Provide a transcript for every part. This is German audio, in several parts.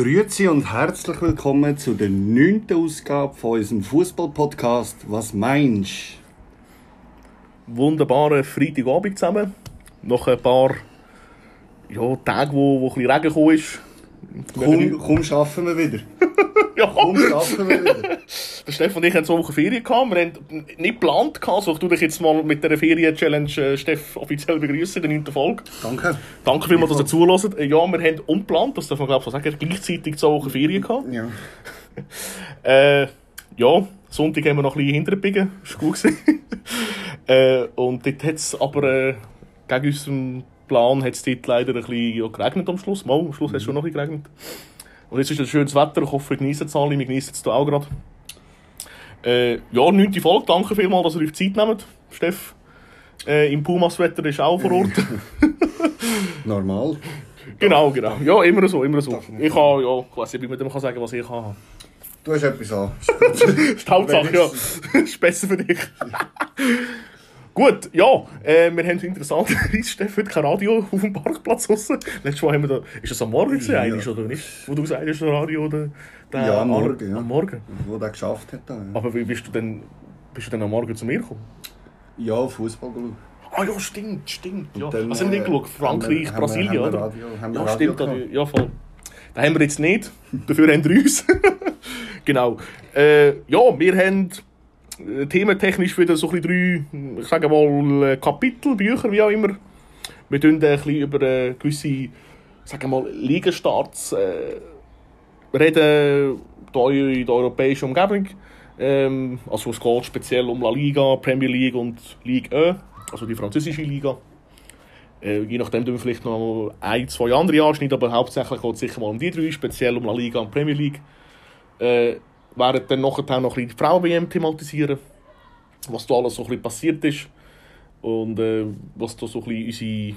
Grüezi und herzlich willkommen zu der neunten Ausgabe von unserem Fußball-Podcast «Was meinst Wunderbaren Freitagabend zusammen. Nach ein paar ja, Tagen, wo, wo ein bisschen Regen gekommen ist. Komm, komm, schaffen wir wieder. ja, Komm, schaffen wir wieder. Der Steff und ich hatten so eine Ferien gehabt. Wir haben nicht geplant gehabt. So, ich tu dich jetzt mal mit der Ferien-Challenge äh, Steff offiziell begrüßen in der neunten Folge. Danke. Danke vielmals, dass ihr zuhört. Äh, Ja, wir haben unplant, das darf man glaube ich sagen, gleichzeitig zwei Wochen Ferien gehabt. Ja. Äh, ja, Sonntag haben wir noch ein bisschen hintergebiegen. Das war gut. gewesen. äh, und dort hat es aber äh, gegen unseren Plan hat's dort leider ein bisschen ja, geregnet am Schluss. Mal, am Schluss hat es schon noch ein bisschen geregnet. Und jetzt ist ein schönes Wetter. Ich hoffe, ihr genießt es alle. Wir genießen es auch gerade. Äh, ja, neunte Folge. Danke vielmals, dass ihr euch Zeit nehmt, Steff. Äh, Im Pumas-Wetter ist auch vor Ort. Normal. genau, genau. Ja, immer so, immer so. Ich habe, ja, ich weiss nicht, wie man dem kann sagen was ich habe. Du hast etwas an. Das ist die Hauptsache, ja. Das ist besser für dich. Gut, ja, äh, wir haben interessanterweise, Steff, heute kein Radio auf dem Parkplatz draussen. Letztes Mal haben wir da, ist das am Morgen gewesen, Ja. eigentlich, oder nicht? Wo du gesagt hast, das Radio, oder? Der- Ja, am Morgen, ja. Am Morgen. Wo der geschafft hat. Da, ja. Aber wie bist du denn, bist du denn am Morgen zu mir gekommen? Ja, Fußball geschaut. Ah ja, stimmt, stimmt. Ja. Dann, also nicht äh, geschaut, Frankreich, haben wir- Brasilien, haben wir oder? Radio- haben wir ja, Radio stimmt. gehabt. Ja, voll. Da haben wir jetzt nicht. Dafür haben wir uns. genau. Äh, ja, wir haben äh, thementechnisch wieder so ein drei, ich sage mal, äh, Kapitel, Bücher, wie auch immer. Wir reden ein bisschen über gewisse, sagen wir mal, Ligenstarts äh, reden, hier in der europäischen Umgebung. Ähm, also es geht speziell um La Liga, Premier League und Ligue 1, also die französische Liga. Äh, je nachdem tun wir vielleicht noch ein, zwei andere anschneiden, aber hauptsächlich geht es sicher mal um die drei, speziell um La Liga und Premier League. Äh, werden dann nachher noch ein bisschen die Frauen-WM thematisieren, was da alles so ein bisschen passiert ist und äh, was da so ein bisschen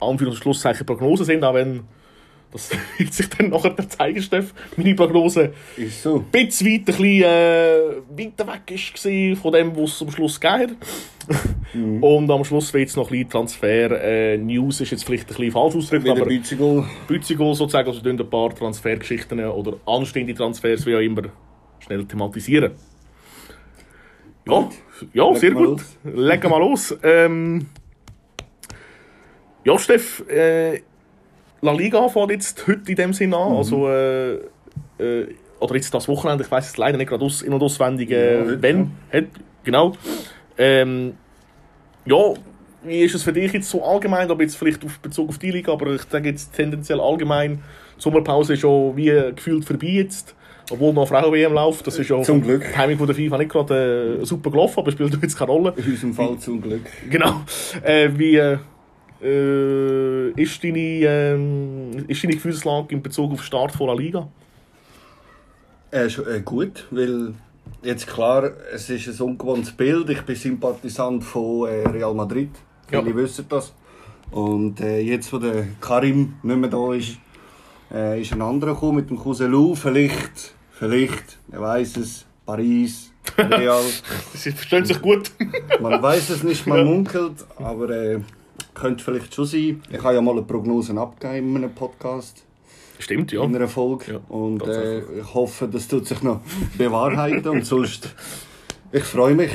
unsere Anführungs- und Schlusszeichen Prognosen sind, auch wenn das wird sich dann nachher zeigen, Steff, meine Prognose Ist so. ein bisschen weit, ein bisschen, äh, weiter weg ist von dem, was es am Schluss gegeben hat. Und am Schluss wird es noch ein bisschen Transfer. Äh, News ist jetzt vielleicht ein bisschen falsch ausgedrückt, aber Bützigal. Bützigal sozusagen, also ein paar Transfergeschichten oder anstehende Transfers, wie auch immer, schnell thematisieren. Ja, ja Leg sehr gut. los. Legen wir los. Ähm, ja, Steff, äh, La Liga fängt jetzt heute in dem Sinne an. Mhm. Also, äh, äh, oder jetzt das Wochenende, ich weiß es leider nicht gerade aus, in- und auswendig, äh, Ja, wenn. Hat, genau. Ähm, ja, wie ist es für dich jetzt so allgemein, aber jetzt vielleicht auf Bezug auf die Liga, aber ich sage jetzt tendenziell allgemein, die Sommerpause ist schon wie gefühlt vorbei jetzt. Obwohl noch Frauen-WM läuft, das ist ja Zum Glück. Timing von der FIFA nicht gerade äh, super gelaufen, aber spielt jetzt keine Rolle. In unserem Fall zum Glück. Genau. Äh, wie äh, äh, ist, deine, ähm, ist deine Gefühlslage in Bezug auf den Start von der Liga? Äh, äh, gut, weil jetzt klar, es ist ein ungewohntes Bild. Ich bin Sympathisant von äh, Real Madrid. Ja. Viele wissen das. Und äh, jetzt, wo der Karim nicht mehr da ist, äh, ist ein anderer gekommen mit dem Cousin Lou. Vielleicht, vielleicht, wer weiß es, Paris, Real. Sie verstehen sich gut. Man weiß es nicht, man munkelt, aber äh, könnte vielleicht schon sein. Ich habe ja mal eine Prognose abgegeben in einem Podcast. Stimmt, ja. in einer Folge. Ja, und äh, ich hoffe, das tut sich noch bewahrheiten. und sonst, ich freue mich.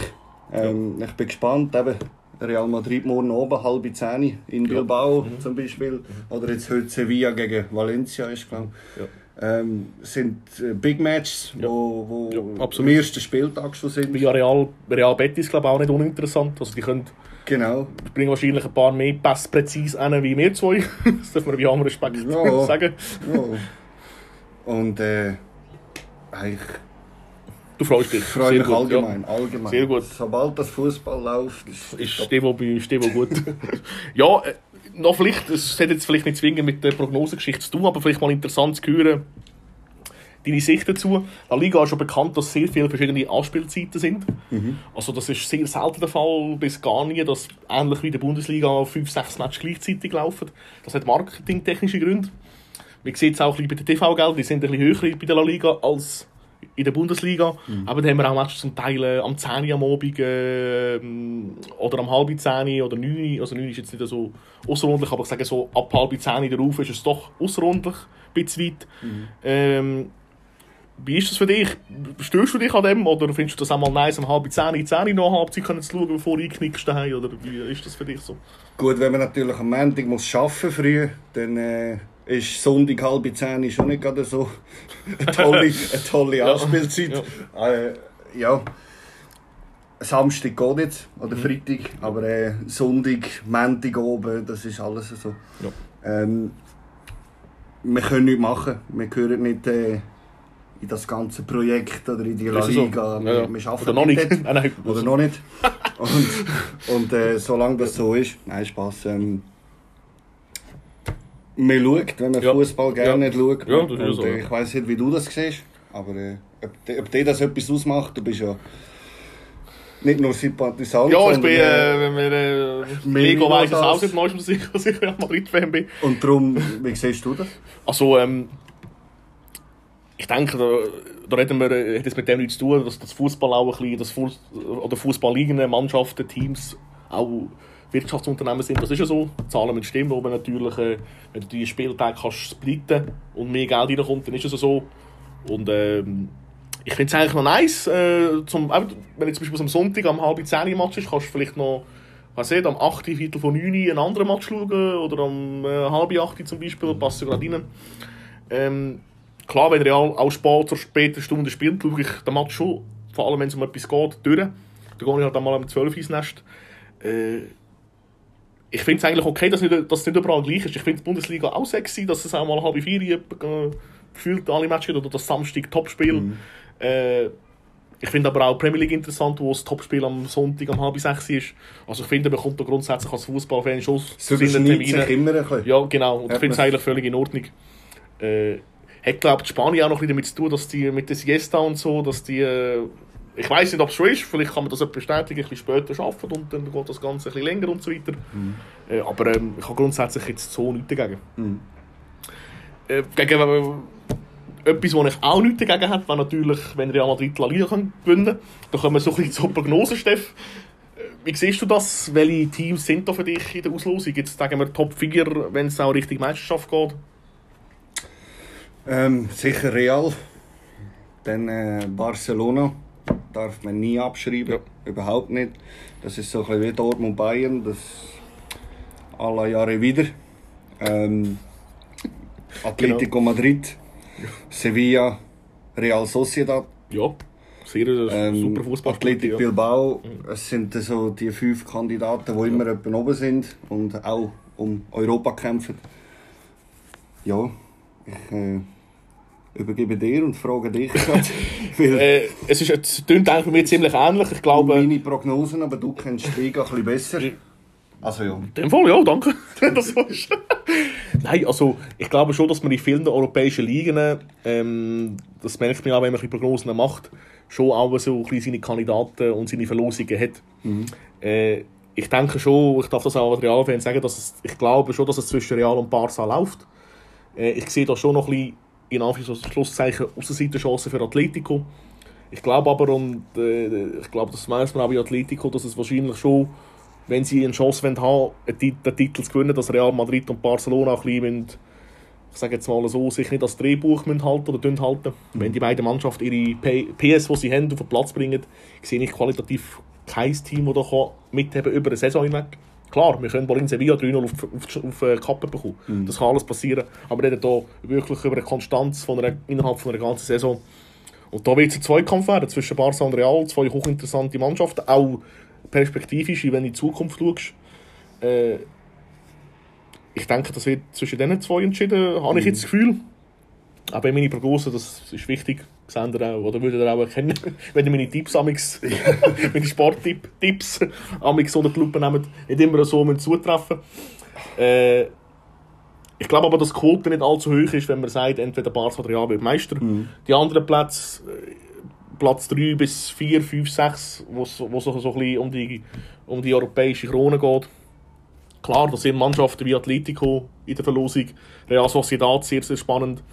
Ähm, Ich bin gespannt. Eben, Real Madrid morgen oben, halbe zehn in Bilbao Mhm. zum Beispiel. Oder jetzt heute Sevilla gegen Valencia ist, glaube ich. Ähm, sind äh, Big Matches, wo, wo Ja, absolut. am ersten Spieltag schon sind. Via Real, Real Betis glaube ich auch nicht uninteressant. Also die können Genau. bringen wahrscheinlich ein paar mehr Pass präzise an wie wir zwei. das dürfen wir bei allem Respekt Ja. sagen. Ja. Und äh, ich Du freust dich. freue Sehr mich gut, allgemein, allgemein. Sehr gut. Sobald das Fußball läuft, ist Ja. Ist Stevo, bei- Stevo gut. ja, äh, noch vielleicht, es hat jetzt vielleicht nicht zwingend mit der Prognosegeschichte zu tun, aber vielleicht mal interessant zu hören, deine Sicht dazu. La Liga ist schon bekannt, dass sehr viele verschiedene Anspielzeiten sind. Also das ist sehr selten der Fall, bis gar nie, dass ähnlich wie in der Bundesliga fünf, sechs Matches gleichzeitig laufen. Das hat marketingtechnische Gründe. Man sieht es auch ein bisschen bei den TV-Geldern, die sind ein bisschen höher bei der La Liga als in der Bundesliga. Mhm. Aber da haben wir auch Matches zum Teil äh, am 10 Uhr am Abend äh, oder am halb 10 oder 9 Also 9 ist jetzt nicht so außerordentlich, aber ich sage so, ab halb 10 darauf ist es doch außerordentlich, ein bisschen weit. Mhm. Ähm, wie ist das für dich? Störst du dich an dem oder findest du das auch mal nice, um halb 10, 10 noch Halbzeit zu schauen, bevor du einknickst daheim? Oder wie ist das für dich so? Gut, wenn man natürlich am Montag muss arbeiten früh, dann äh, ist Sonntag halb 10 schon nicht gerade so eine tolle, eine tolle Anspielzeit. Ja. Äh, ja. Samstag geht nicht, oder mhm. Freitag, aber äh, Sonntag, Montag oben, das ist alles so. Ja. Ähm, wir können nichts machen, wir gehören nicht... Äh, in das ganze Projekt oder in die La Liga. So? Ja, ja. Wir, wir oder noch nicht. nicht. Nein, oder noch nicht. Und, und äh, solange das so ist, nein, Spaß. Ähm, man schaut, wenn man ja. Fußball gerne ja. schaut. Ja, das ist so. Äh, ich weiß nicht, wie du das siehst, aber äh, ob, ob dir das etwas ausmacht, du bist ja nicht nur Sympathisant. Ja, ich bin, äh, wenn wir, äh, mega weiss es auch nicht, dass ich, dass ich Madrid-Fan bin. Und darum, wie siehst du das? Also, ähm, ich denke, da, da reden wir, hat es mit dem nichts zu tun, dass das Fußball auch ein bisschen, das Fuß, oder Fußball liegende Mannschaften, Teams auch Wirtschaftsunternehmen sind. Das ist ja so. Zahlen müssen stimmen, aber natürlich, äh, wenn du die Spieltage kannst splitten und mehr Geld reinkommt, dann ist es so. Und ähm, ich finde es eigentlich noch nice, äh, zum, wenn du zum Beispiel am Sonntag am halb zehn Match ist, kannst du vielleicht noch weiß nicht, am 8. Viertel von 9 einen anderen Match schauen oder am äh, halb 8 zum Beispiel, passt gerade rein. Ähm, klar, wenn Real auch spät zur späten Stunde spielt, schaue ich den Match schon, vor allem wenn es um etwas geht, durch. Dann gehe ich halt einmal um 12 ins Nest. Äh, ich finde es eigentlich okay, dass, nicht, dass es nicht überall gleich ist. Ich finde die Bundesliga auch sexy, dass es auch mal halb vier äh, gefühlt alle Matches oder das Samstag Topspiel. Mhm. Äh, ich finde aber auch Premier League interessant, wo das Topspiel am Sonntag um halb sechs ist. Also ich finde, man kommt da grundsätzlich als Fußballfan schon zu seinen Terminen. immer ein bisschen. Ja, genau. Und ich finde es eigentlich völlig in Ordnung. Äh, hat, glaube ich, Spanien auch noch ein bisschen damit zu tun, dass die mit der Siesta und so, dass die... Äh, ich weiß nicht, ob es so ist, vielleicht kann man das bestätigen, ein bisschen später arbeiten und dann geht das Ganze ein bisschen länger und so weiter. Mhm. Äh, aber ähm, ich habe grundsätzlich jetzt so nichts dagegen. Mhm. Äh, gegen äh, etwas, was ich auch nichts dagegen habe, wäre natürlich, wenn Real Madrid La Liga kann gewinnen kann. Da kommen wir so ein bisschen zur Prognose, Steff. Äh, wie siehst du das? Welche Teams sind da für dich in der Auslosung? Jetzt sagen wir Top 4, wenn es auch Richtung Meisterschaft geht. Ähm, sicher Real, dann äh, Barcelona darf man nie abschreiben, ja. überhaupt nicht. Das ist so ein bisschen wie Dortmund Bayern, das alle Jahre wieder. Ähm, Atletico genau. Madrid, Sevilla, Real Sociedad. Ja, sehr ähm, super Fußball. Athletic ja. Bilbao, mhm. es sind so die fünf Kandidaten, die ja. immer oben sind und auch um Europa kämpfen. Ja, ich äh, übergebe dir und frage dich äh, es, ist, es klingt eigentlich bei mir ziemlich ähnlich. Ich glaube, meine Prognosen, aber du kennst die Liga ein bisschen besser. Also ja. In dem Fall, ja, danke. das ist. Nein, also ich glaube schon, dass man in vielen europäischen Ligen, ähm, das merkt man auch, wenn man Prognosen macht, schon auch so ein seine Kandidaten und seine Verlosungen hat. Mhm. Äh, ich denke schon, ich darf das auch als Real-Fan sagen, dass es, ich glaube schon, dass es zwischen Real und Barca läuft. Äh, ich sehe da schon noch ein bisschen, in Anführungszeichen, Außenseiterchancen für Atletico. Ich glaube aber, und äh, ich glaube, das weiß man auch bei Atletico, dass es wahrscheinlich schon, wenn sie eine Chance haben wollen, den Titel zu gewinnen, dass Real Madrid und Barcelona ein bisschen ich sage jetzt mal so, sich nicht das Drehbuch halten oder halten. Mhm. Wenn die beiden Mannschaften ihre PS, die sie haben, auf den Platz bringen, sehe ich qualitativ kein Team, das mitheben über eine Saison hinweg. Klar, wir können bald in Sevilla 3-0 auf, auf, auf äh, Kappe bekommen. Mhm. Das kann alles passieren. Aber reden hier wirklich über eine Konstanz von einer, innerhalb von einer ganzen Saison. Und da wird es ein Zweikampf werden zwischen Barca und Real. Zwei hochinteressante Mannschaften. Auch perspektivisch, wenn du in die Zukunft schaust. Äh, ich denke, das wird zwischen diesen zwei entschieden, habe ich jetzt das Gefühl. Aber meine Prognose, das ist wichtig seht ihr auch, oder würdet ihr auch erkennen, wenn ihr meine Tipps, amix, meine Sporttipps amix unter die Lupe nehmt, nicht immer so zutreffen äh, ich glaube aber, dass die Quote nicht allzu hoch ist, wenn man sagt, entweder Barca oder Real wird Meister. Mhm. Die anderen Plätze, äh, Platz 3 bis 4, 5, 6, wo es so, so ein bisschen um die, um die europäische Krone geht. Klar, da sind Mannschaften wie Atletico in der Verlosung, Real Sociedad sehr, sehr spannend.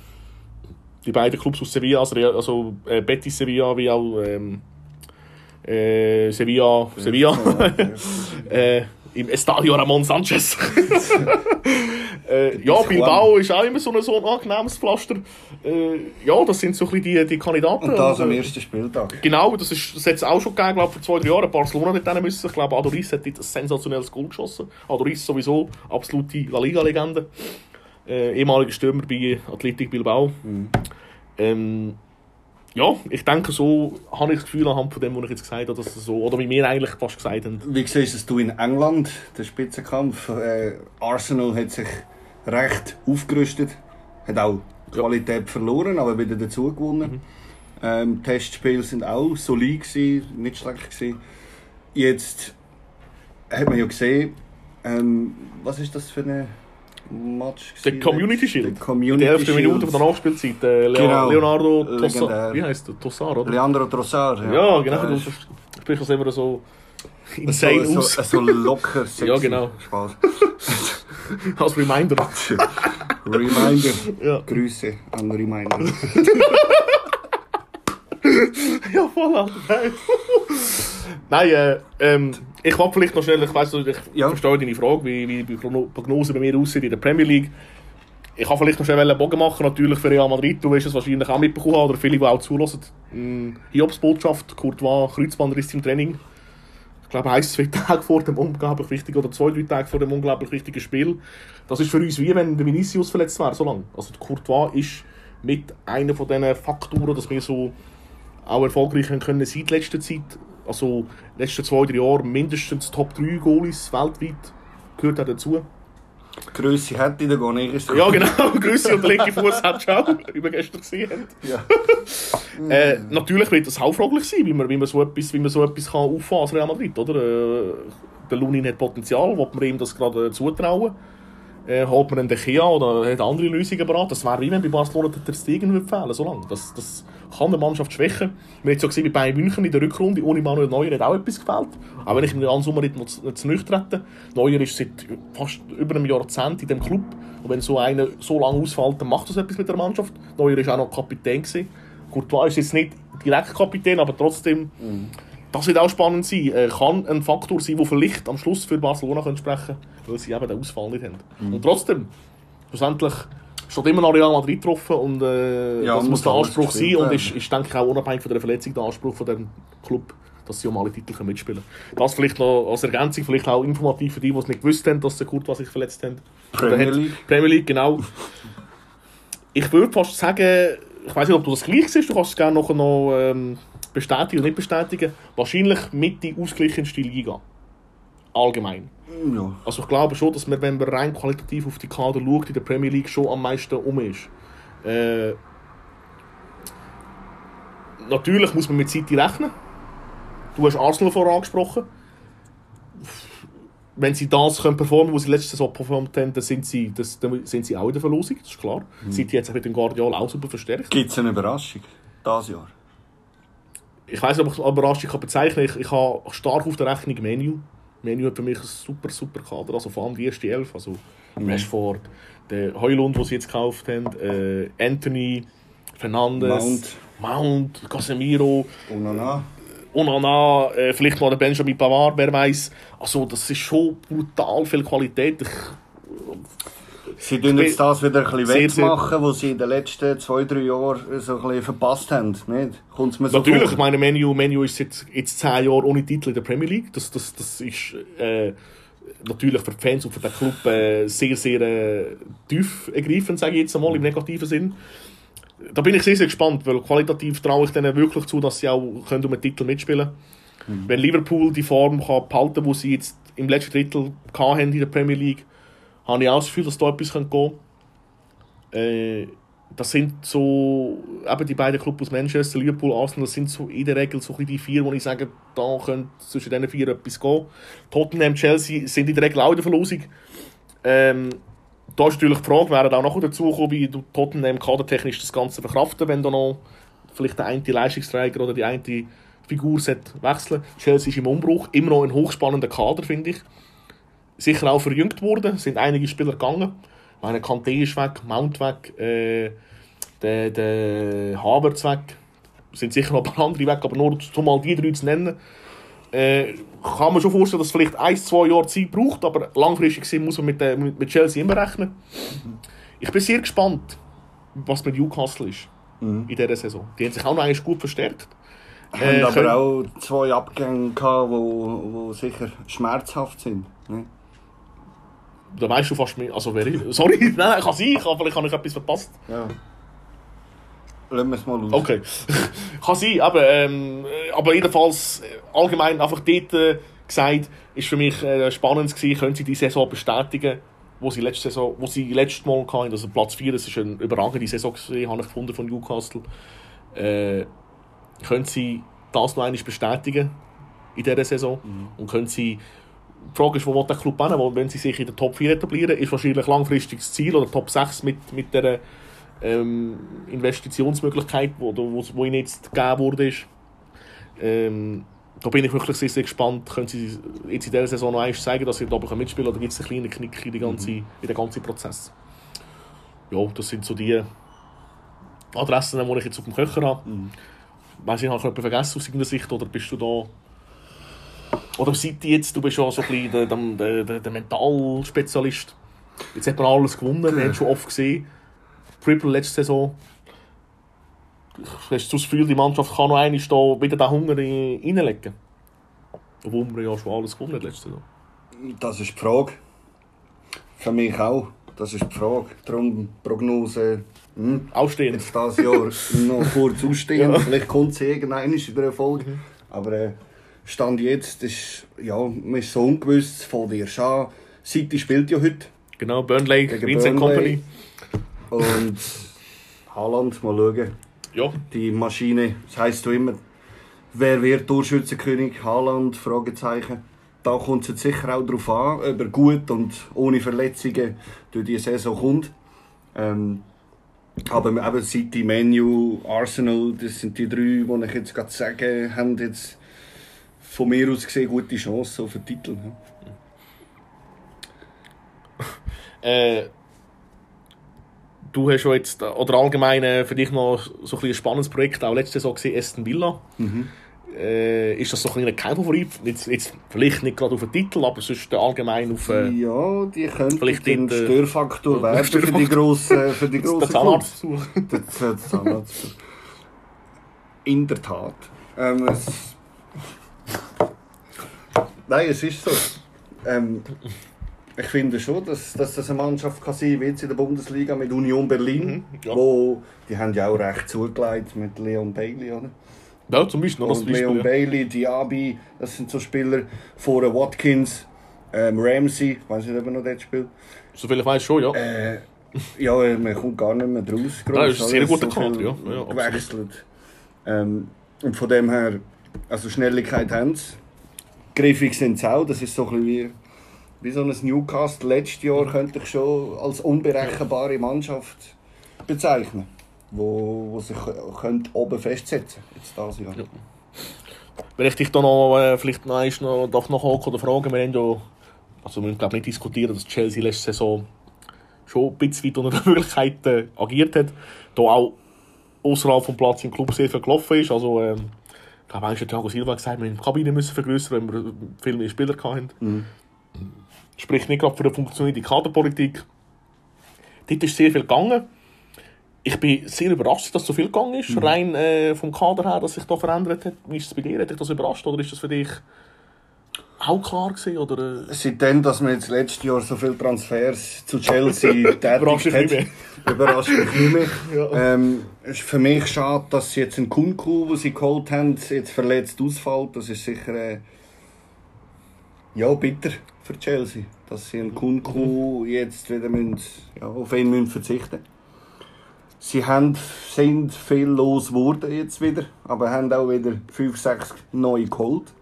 Die beiden Clubs aus Sevilla, also, also äh, Betis Sevilla wie auch ähm, äh, Sevilla, Sevilla. äh, im Estadio Ramon Sanchez. äh, ja, Bilbao ist auch immer so ein, so ein angenehmes Pflaster. Äh, ja, das sind so ein bisschen die, die Kandidaten. Und das Und, am ersten Spieltag. Genau, das, ist, das hat es auch schon gegeben, glaube vor zwei, drei Jahren. Barcelona mit denen müssen. Ich glaube, Adoris hat ein sensationelles Goal geschossen. Adoris sowieso, absolute La Liga-Legende. Äh, ehemaliger Stürmer bei Athletic Bilbao. Ähm, ja, ich denke, so habe ich das Gefühl anhand von dem, was ich jetzt gesagt habe, dass es so, oder wie wir eigentlich fast gesagt haben, Wie siehst es du in England, der Spitzenkampf? Äh, Arsenal hat sich recht aufgerüstet, hat auch Qualität verloren, aber wieder dazu gewonnen. Ähm, Testspiele sind auch solid gewesen, nicht schlecht gewesen. Jetzt hat man ja gesehen, ähm, was ist das für ein Match? der? Community Der Shield. In Community der 11. Minute von der Nachspielzeit. Äh, Leo, Genau. Leonardo Tossar. Wie heißt der? Tossar, oder? Leandro Trossard. ja, genau. Der Du sprichst das immer so insane so, aus. so, so locker sexy. Ja, genau. Spaß. Als Reminder. Reminder. Ja. Grüße an Reminder. Ja, voll, Alter. Nein äh, ähm, ich habe vielleicht noch schnell, ich weiss, ich Ja. verstehe deine Frage, wie, wie die Progno- Prognose bei mir aussieht in der Premier League. Ich kann vielleicht noch schnell einen Bogen machen, natürlich für Real Madrid. Du wirst es wahrscheinlich auch mitbekommen oder viele, die auch zulassen. Mm, Hiobs Botschaft, Courtois, Kreuzbandriss im Training. Ich glaube, ein, zwei Tage vor dem unglaublich wichtigen, oder zwei, drei Tage vor dem unglaublich wichtigen Spiel. Das ist für uns wie wenn der Vinicius verletzt wäre, so lange. Also Courtois ist mit einer von diesen Faktoren, dass wir so auch erfolgreich können seit letzter Zeit. Also letzten zwei, drei Jahre mindestens Top 3 Goalies weltweit gehört auch dazu. Grüße hätte ich, da ich so. Ja, genau. Grüße und linke Fuß hat schon auch, wie wir gestern gesehen haben. Ja. Äh, natürlich wird das auch fraglich sein, wie man, wie man so etwas, wie man so etwas kann auffahren als Real Madrid, oder? Äh, der Lunin hat Potenzial, will man ihm das gerade zutrauen? Äh, holt man einen De Gea oder hat andere Lösungen bereit? Das wäre wie wenn bei Barcelona der Stegen würde fehlen, so lange. Das, das kann eine Mannschaft schwächen. Wir haben es ja gesehen, bei Bayern München in der Rückrunde, ohne Manuel Neuer hat auch etwas gefehlt. Auch wenn ich im Jan Sommer nicht, nicht zu nüchtern trete. Neuer ist seit fast über einem Jahrzehnt in dem Club. Und wenn so einer so lange ausfällt, dann macht das etwas mit der Mannschaft. Neuer ist auch noch Kapitän gewesen. Courtois ist jetzt nicht direkt Kapitän, aber trotzdem, das wird auch spannend sein. Äh, kann ein Faktor sein, der vielleicht am Schluss für Barcelona sprechen weil sie eben den Ausfall nicht haben. Und trotzdem, schlussendlich steht immer noch Real Madrid getroffen und äh, Ja, das muss der Anspruch sein und ist, ist denke ich auch unabhängig von der Verletzung der Anspruch von dem Club, dass sie um alle Titel mitspielen können. Das vielleicht noch als Ergänzung, vielleicht auch informativ für die, die es nicht gewusst haben, dass der Kurt was sich verletzt haben. Premier hat- League. Premier League, genau. Ich würde fast sagen, ich weiß nicht, ob du das gleich siehst, du kannst es gerne noch, noch ähm, bestätigen oder nicht bestätigen. Wahrscheinlich mit die ausgeglichenste Liga. Allgemein. Ja. Also ich glaube schon, dass man, wenn man rein qualitativ auf die Kader schaut, in der Premier League schon am meisten um ist. Äh, natürlich muss man mit City rechnen. Du hast Arsenal vorher angesprochen. Wenn sie das können performen, was sie letztes Jahr performt haben, dann sind sie, das, dann sind sie auch in der Verlosung, das ist klar. City hat sich mit dem Guardiola auch super verstärkt. Gibt es eine Überraschung? Das Jahr? Ich weiß nicht, ob ich eine Überraschung bezeichnen kann. Ich, ich habe stark auf der Rechnung Menu. Menu hat für mich ein super, super Kader. Also vor allem die erste Elf. Also Rashford, der Heulund, den sie jetzt gekauft haben, äh, Anthony, Fernandes, Mount. Mount, Casemiro, Onana? Onana, äh, vielleicht noch der Benjamin Pavard, wer weiß. Also das ist schon brutal viel Qualität. Ich, Sie tun jetzt das wieder ein bisschen wettmachen, was sie in den letzten zwei, drei Jahren so ein bisschen verpasst haben. Nicht? Kommt's mir so Natürlich, vor? ich meine, Menu, Menu ist jetzt, jetzt zehn Jahre ohne Titel in der Premier League. Das, das, das ist äh, natürlich für die Fans und für den Club äh, sehr, sehr äh, tief ergreifend, sage ich jetzt einmal, im negativen Sinn. Da bin ich sehr, sehr gespannt, weil qualitativ traue ich denen wirklich zu, dass sie auch können um einen Titel mitspielen können. Wenn Liverpool die Form kann behalten kann, die sie jetzt im letzten Drittel hatten in der Premier League, habe ich auch das Gefühl, dass da etwas gehen könnte. Äh, das sind so, eben die beiden Clubs aus Manchester, Liverpool, Arsenal, das sind so in der Regel so die vier, wo ich sage, da könnte zwischen diesen vier etwas gehen. Tottenham, Chelsea sind in der Regel auch in der Verlosung. Ähm, da ist natürlich die Frage, wäre auch noch dazu gekommen, wie Tottenham kadertechnisch das Ganze verkraften, wenn da noch vielleicht der eine Leistungsträger oder die eine Figur sollte wechseln. Chelsea ist im Umbruch, immer noch ein hochspannender Kader, finde ich. Sicher auch verjüngt worden, sind einige Spieler gegangen. Ich meine, Kanté ist weg, Mount weg, äh, der, der Havertz weg. Es sind sicher noch ein paar andere weg, aber nur um mal die drei zu nennen. Äh, kann man schon vorstellen, dass es vielleicht ein, zwei Jahre Zeit braucht, aber langfristig gesehen muss man mit, äh, mit Chelsea immer rechnen. Ich bin sehr gespannt, was mit Newcastle ist in dieser Saison. Die haben sich auch noch eigentlich gut verstärkt. haben Äh, aber können- auch zwei Abgänge gehabt, wo sicher schmerzhaft sind. Ne? Da weißt du fast mehr. Also, wer ich, sorry, nein, kann sein, aber vielleicht habe ich etwas verpasst. Ja. Lassen wir es mal aus. Okay. Kann sein, aber, ähm, äh, aber jedenfalls äh, allgemein einfach dort äh, gesagt, ist für mich äh, spannend gewesen, können sie die Saison bestätigen, wo sie letzte Saison, wo sie letztes Mal hatten, also Platz 4, das ist eine überragende Saison gewesen, habe ich gefunden von Newcastle. Äh, können sie das noch einmal bestätigen in dieser Saison und können sie die Frage ist, wo will der Club hin? Weil Wenn sie sich in der Top 4 etablieren, ist wahrscheinlich langfristig das Ziel oder Top 6 mit, mit der ähm, Investitionsmöglichkeit, wo, wo, wo ihnen jetzt gegeben wurde. Ist. Ähm, da bin ich wirklich sehr, sehr gespannt. Können sie jetzt in dieser Saison noch einmal zeigen, dass sie da mitspielen können, oder gibt es einen kleinen Knick in, die ganze, in den ganzen Prozess? Ja, das sind so die Adressen, die ich jetzt auf dem Köcher habe. Weiss ich, habe ich jemanden vergessen aus irgendeiner Sicht, oder bist du da... Oder seid ihr jetzt, du bist ja so ein bisschen der, der, der, Mentalspezialist. Jetzt hat man alles gewonnen, wir haben es schon oft gesehen. Triple letzte Saison. Hast du das Gefühl, die Mannschaft kann noch einmal da wieder den Hunger in- reinlegen? Obwohl wir ja schon alles gewonnen haben letzte Saison. Das ist die Frage. Für mich auch. Das ist die Frage. Darum Prognose. Hm. Aufstehen. Jetzt dieses Jahr noch kurz ausstehen. Vielleicht kommt sie irgendwann in der Erfolg. Mhm. Aber äh, Stand jetzt ist, ja, man ist so ungewiss von dir an. City spielt ja heute. Genau, Burnley, Vincent. Company. Und Haaland, mal schauen. Ja, Die Maschine, das heisst du immer, wer wird Torschützenkönig? Haaland? Fragezeichen. Da kommt es jetzt sicher auch darauf an, ob er gut und ohne Verletzungen durch die Saison kommt. Ähm, aber eben City, Menu, Arsenal, das sind die drei, die ich jetzt gerade sagen, haben jetzt von mir aus gesehen gute Chancen auf den Titel. ne? äh, du hast schon jetzt, oder allgemein äh, für dich noch so ein, ein spannendes Projekt, auch letzte Saison gesehen, Aston Villa. Äh, ist das so ein Keimfavorit? Jetzt, jetzt vielleicht nicht gerade auf den Titel, aber sonst allgemein auf... Äh, Ja, die könnten Vielleicht dort, äh, Störfaktor werden für die Störfaktor. grossen, für die grossen der. Zahnarztbesuch. Das, das Zahnarzt. In der Tat. Ähm, es Nein, es ist so. Ähm, ich finde schon, dass, dass das eine Mannschaft kann sein jetzt in der Bundesliga mit Union Berlin. ja. Wo, die haben ja auch recht zugelegt mit Leon Bailey, oder? Ja, zum Beispiel, noch Und Leon Beispiel. Ja. Bailey, Diaby, das sind so Spieler. Vorher Watkins, ähm, Ramsey, ich weiß nicht, ob er noch dort spielt. Soviel ich weiß schon, ja. Äh, ja, man kommt gar nicht mehr draus. Ja, das ist ein sehr guter So viel Kader, ja. Ja, gewechselt. Ähm, und von dem her, also Schnelligkeit haben sie. Griffig sind sie auch. Das ist so ein wie, wie so ein Newcastle. Letztes Jahr könnte ich schon als unberechenbare Mannschaft bezeichnen. Wo, wo sich könnte oben festsetzen jetzt das Jahr. Ja. Wenn ich dich da noch, äh, vielleicht noch, noch, darf noch oder fragen, wir haben ja, also wir glaube nicht diskutieren, dass Chelsea letzte Saison schon ein bisschen weit unter den Möglichkeiten agiert hat, da auch außerhalb vom Platz im Club sehr viel gelaufen ist, also ähm, ich glaube, hat Thiago Silva gesagt, wir müssen die Kabine müssen vergrößern, weil wir viel mehr Spieler hatten. Spricht nicht gerade für eine funktionierende Kaderpolitik. Dort ist sehr viel gegangen. Ich bin sehr überrascht, dass so viel gegangen ist, rein äh, vom Kader her, dass sich da verändert hat. Wie ist es bei dir? Hat dich das überrascht oder ist das für dich auch klar gewesen? Oder, äh? Seitdem, dass man jetzt letztes Jahr so viele Transfers zu Chelsea dich hat, überrascht mich nicht mehr. Ähm, ist für mich schade, dass sie jetzt einen Kunku, den sie geholt haben, jetzt verletzt ausfällt. Das ist sicher äh, ja, bitter für Chelsea, dass sie einen Kunku jetzt wieder müssen, ja, auf ihn müssen verzichten. Sie haben, sind viel los geworden jetzt wieder, aber haben auch wieder 5, 6 neue geholt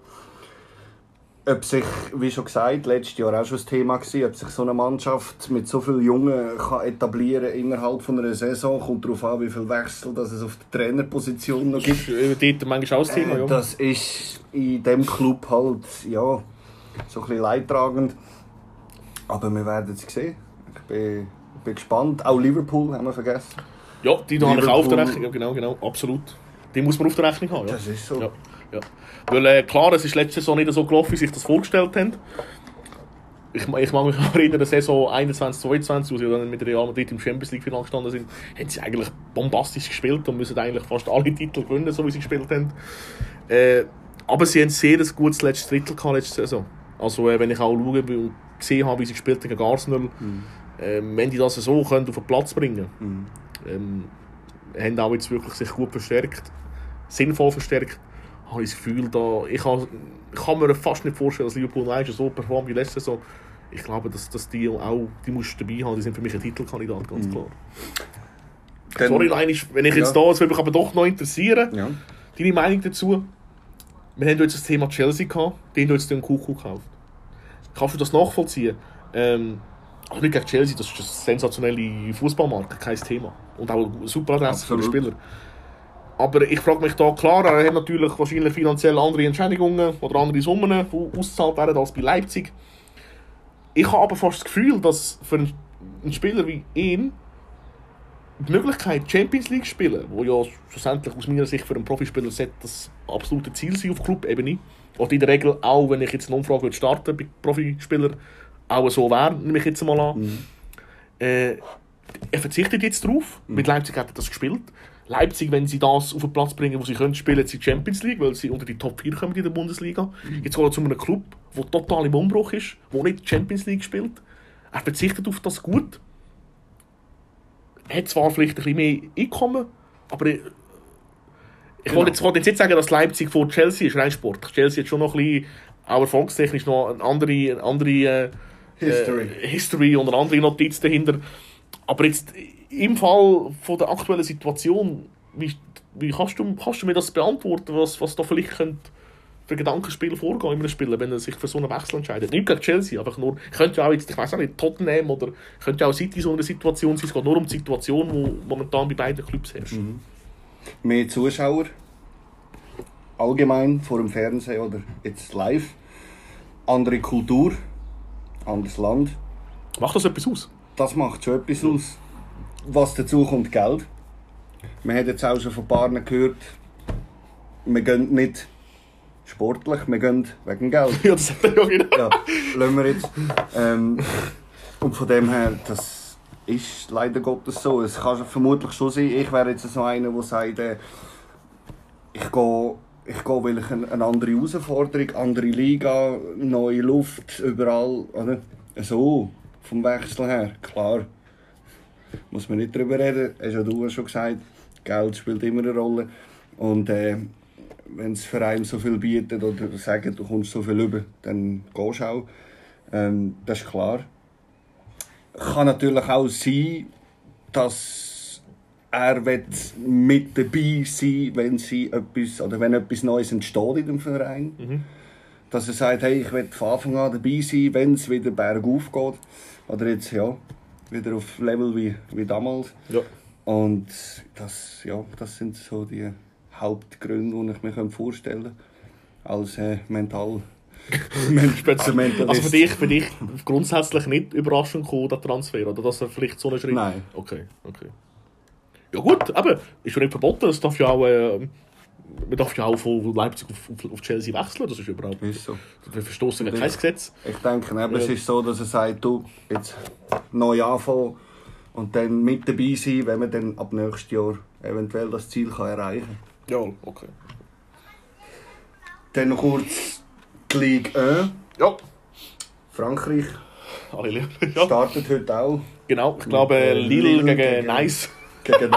ob sich, wie schon gesagt, letztes Jahr auch schon das Thema war, ob sich so eine Mannschaft mit so vielen Jungen kann etablieren innerhalb von einer Saison, kommt darauf an, wie viel Wechsel dass es auf der Trainerposition noch gibt. ist äh, dort manchmal auch das Thema, Äh, ja. Das ist in dem Club halt, ja, so ein bisschen leidtragend. Aber wir werden es sehen. Ich bin, bin gespannt. Auch Liverpool haben wir vergessen. Ja, die da habe ich auch auf der Rechnung. Ja, genau, genau, absolut. Die muss man auf der Rechnung haben. Ja. Das ist so. Ja, ja. Weil äh, klar, es ist letzte Saison nicht so gelaufen, wie sich das vorgestellt haben. Ich, ich mag mich erinnern, der Saison 21, 22, wo sie dann mit Real Madrid im Champions League Final gestanden sind, haben sie eigentlich bombastisch gespielt und müssen eigentlich fast alle Titel gewinnen, so wie sie gespielt haben. Äh, aber sie haben sehr ein gutes letztes Drittel gehabt letzte Saison. Also äh, wenn ich auch schaue und gesehen habe, wie sie gespielt haben gegen Arsenal, ähm, wenn die das so können auf den Platz bringen ähm, haben auch jetzt wirklich sich gut verstärkt, sinnvoll verstärkt, habe ich das Gefühl, da, ich, kann, kann mir fast nicht vorstellen, dass Liverpool weißt, so performt wie letzte Saison. Ich glaube, dass, dass die auch, die musst du dabei haben, die sind für mich ein Titelkandidat, ganz klar. Dann- Sorry, Leine, wenn ich jetzt Ja. da, es würde mich aber doch noch interessieren, Ja. deine Meinung dazu. Wir haben jetzt das Thema Chelsea gehabt, den du jetzt den Kuckuck gekauft. Kannst du das nachvollziehen? Ähm, auch nicht gegen Chelsea, das ist eine sensationelle Fußballmarke, kein Thema. Und auch eine super Adresse für den Absolut. Spieler. Aber ich frage mich da, klar, er hat natürlich wahrscheinlich finanziell andere Entschädigungen oder andere Summen, die ausgezahlt werden als bei Leipzig. Ich habe aber fast das Gefühl, dass für einen, Spieler wie ihn die Möglichkeit, Champions League zu spielen, wo ja schlussendlich aus meiner Sicht für einen Profispieler das absolute Ziel sein auf Clubebene. Oder in der Regel auch, wenn ich jetzt eine Umfrage würde starten bei Profispielern, auch so wäre, nehme ich jetzt mal an. Äh, er verzichtet jetzt drauf. Mit Leipzig hat er das gespielt. Leipzig, wenn sie das auf den Platz bringen, wo sie können, spielen sie Champions League, weil sie unter die Top 4 kommen in der Bundesliga. Jetzt geht er zu einem Club, der total im Umbruch ist, der nicht Champions League spielt. Er verzichtet auf das gut. Hat zwar vielleicht ein bisschen mehr Einkommen, aber ich, ich wollte jetzt, wollte jetzt nicht sagen, dass Leipzig vor Chelsea ist, rein Sport. Chelsea hat schon noch ein bisschen, auch erfolgstechnisch noch eine andere, eine andere äh, History. äh, History und eine andere Notiz dahinter. Aber jetzt im Fall von der aktuellen Situation, wie, wie kannst, du, kannst du mir das beantworten, was, was da vielleicht könnte für Gedankenspiel vorgehen in einem Spieler, wenn er sich für so einen Wechsel entscheidet? Nicht gegen Chelsea, einfach nur, könnte ja auch jetzt, ich weiß auch nicht, Tottenham oder könnte ja auch City so eine Situation sein, es geht nur um die Situation, die momentan bei beiden Clubs herrscht. Mehr Zuschauer. Allgemein vor dem Fernsehen oder jetzt live. Andere Kultur. Anderes Land. Macht das etwas aus? Das macht schon etwas aus. Was dazu kommt, Geld. Wir haben jetzt auch schon von Paaren gehört, wir gehen nicht sportlich, wir gehen wegen Geld. ja, das hat er ja genau. ja, lassen wir jetzt. Ähm, und von dem her, das ist leider Gottes so. Es kann vermutlich schon sein, ich wäre jetzt so einer, der sagt, äh, ich gehe, ich gehe, weil ich eine andere Herausforderung, andere Liga, neue Luft, überall, oder? So, vom Wechsel her, klar. Muss man nicht drüber reden, hast ja du schon gesagt, Geld spielt immer eine Rolle. Und äh, wenn das Verein so viel bietet oder sagen, du kommst so viel über, dann gehst du auch. Ähm, das ist klar. Kann natürlich auch sein, dass er mit dabei sein wenn sie etwas, oder wenn etwas Neues entsteht in dem Verein. Dass er sagt, hey, ich will von Anfang an dabei sein, wenn es wieder bergauf geht. Oder jetzt, ja, wieder auf Level wie, wie damals. Ja. Und das, ja, das sind so die Hauptgründe, die ich mir vorstellen kann. Als äh, mental. Mentalist. Also für dich, für dich grundsätzlich nicht überraschend gekommen, der Transfer, oder dass er vielleicht so einen Schritt... Nein. Okay, okay. Ja gut, aber ist schon nicht verboten, es darf ja auch... Äh, man darf ja auch von Leipzig auf, auf, auf Chelsea wechseln, das ist überhaupt... Ist so. Wir verstoßen ja kein Gesetz. Ich denke, eben, es Ja. ist so, dass er sagt, du, jetzt neu anfangen und dann mit dabei sein, wenn man dann ab nächstes Jahr eventuell das Ziel kann erreichen Ja, okay. kann. Dann noch kurz die Ligue 1. Ja. Frankreich Halleluja. Ja, startet heute auch genau. Ich glaube, Äh, Lille Lille gegen, gegen- Nice. Gegen.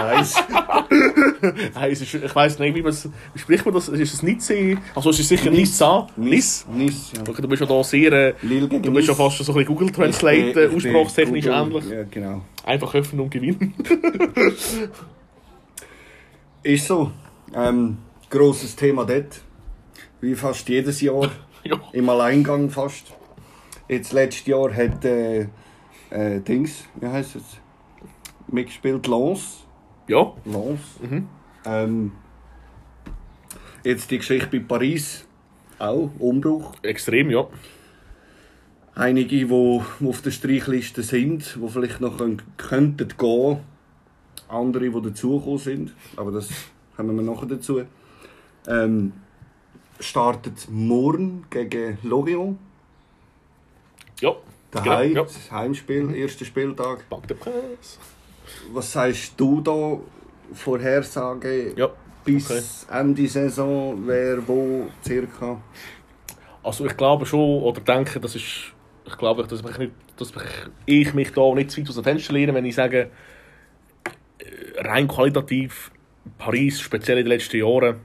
Hey, es ist, ich weiß nicht, wie, man es- wie spricht man das? Ist es Nice? Also es ist sicher Nice. Nice. nice ja. Du bist ja da sehr... Äh, du bist ja fast so ein bisschen Google Translate, äh, aussprachstechnisch ähnlich. Ja, genau. Einfach öffnen und gewinnen. Ist so. Ähm, grosses Thema dort. Wie fast jedes Jahr. ja. Im Alleingang fast. Jetzt letztes Jahr hat äh, äh, Dings, wie heißt es? Mitgespielt Lens. Ja. Lens. Mhm. Ähm, jetzt die Geschichte bei Paris. Auch Umbruch. Extrem, ja. Einige, die, die auf der Streichliste sind, die vielleicht noch können, könnten gehen. andere, die dazugekommen sind. Aber das kommen wir nachher dazu. Ähm, startet morgen gegen Lorient. Ja. Daheim, Genau, ja. das Heimspiel, erster Spieltag. Bank der Presse. Was sagst du da? Vorhersage Ja. bis Ende Saison, wer wo circa? Also ich glaube schon, oder denke, das ist, ich glaube, dass ich, nicht, dass ich, ich mich da nicht zu weit aus dem Fenster lehne, wenn ich sage, äh, rein qualitativ Paris, speziell in den letzten Jahren,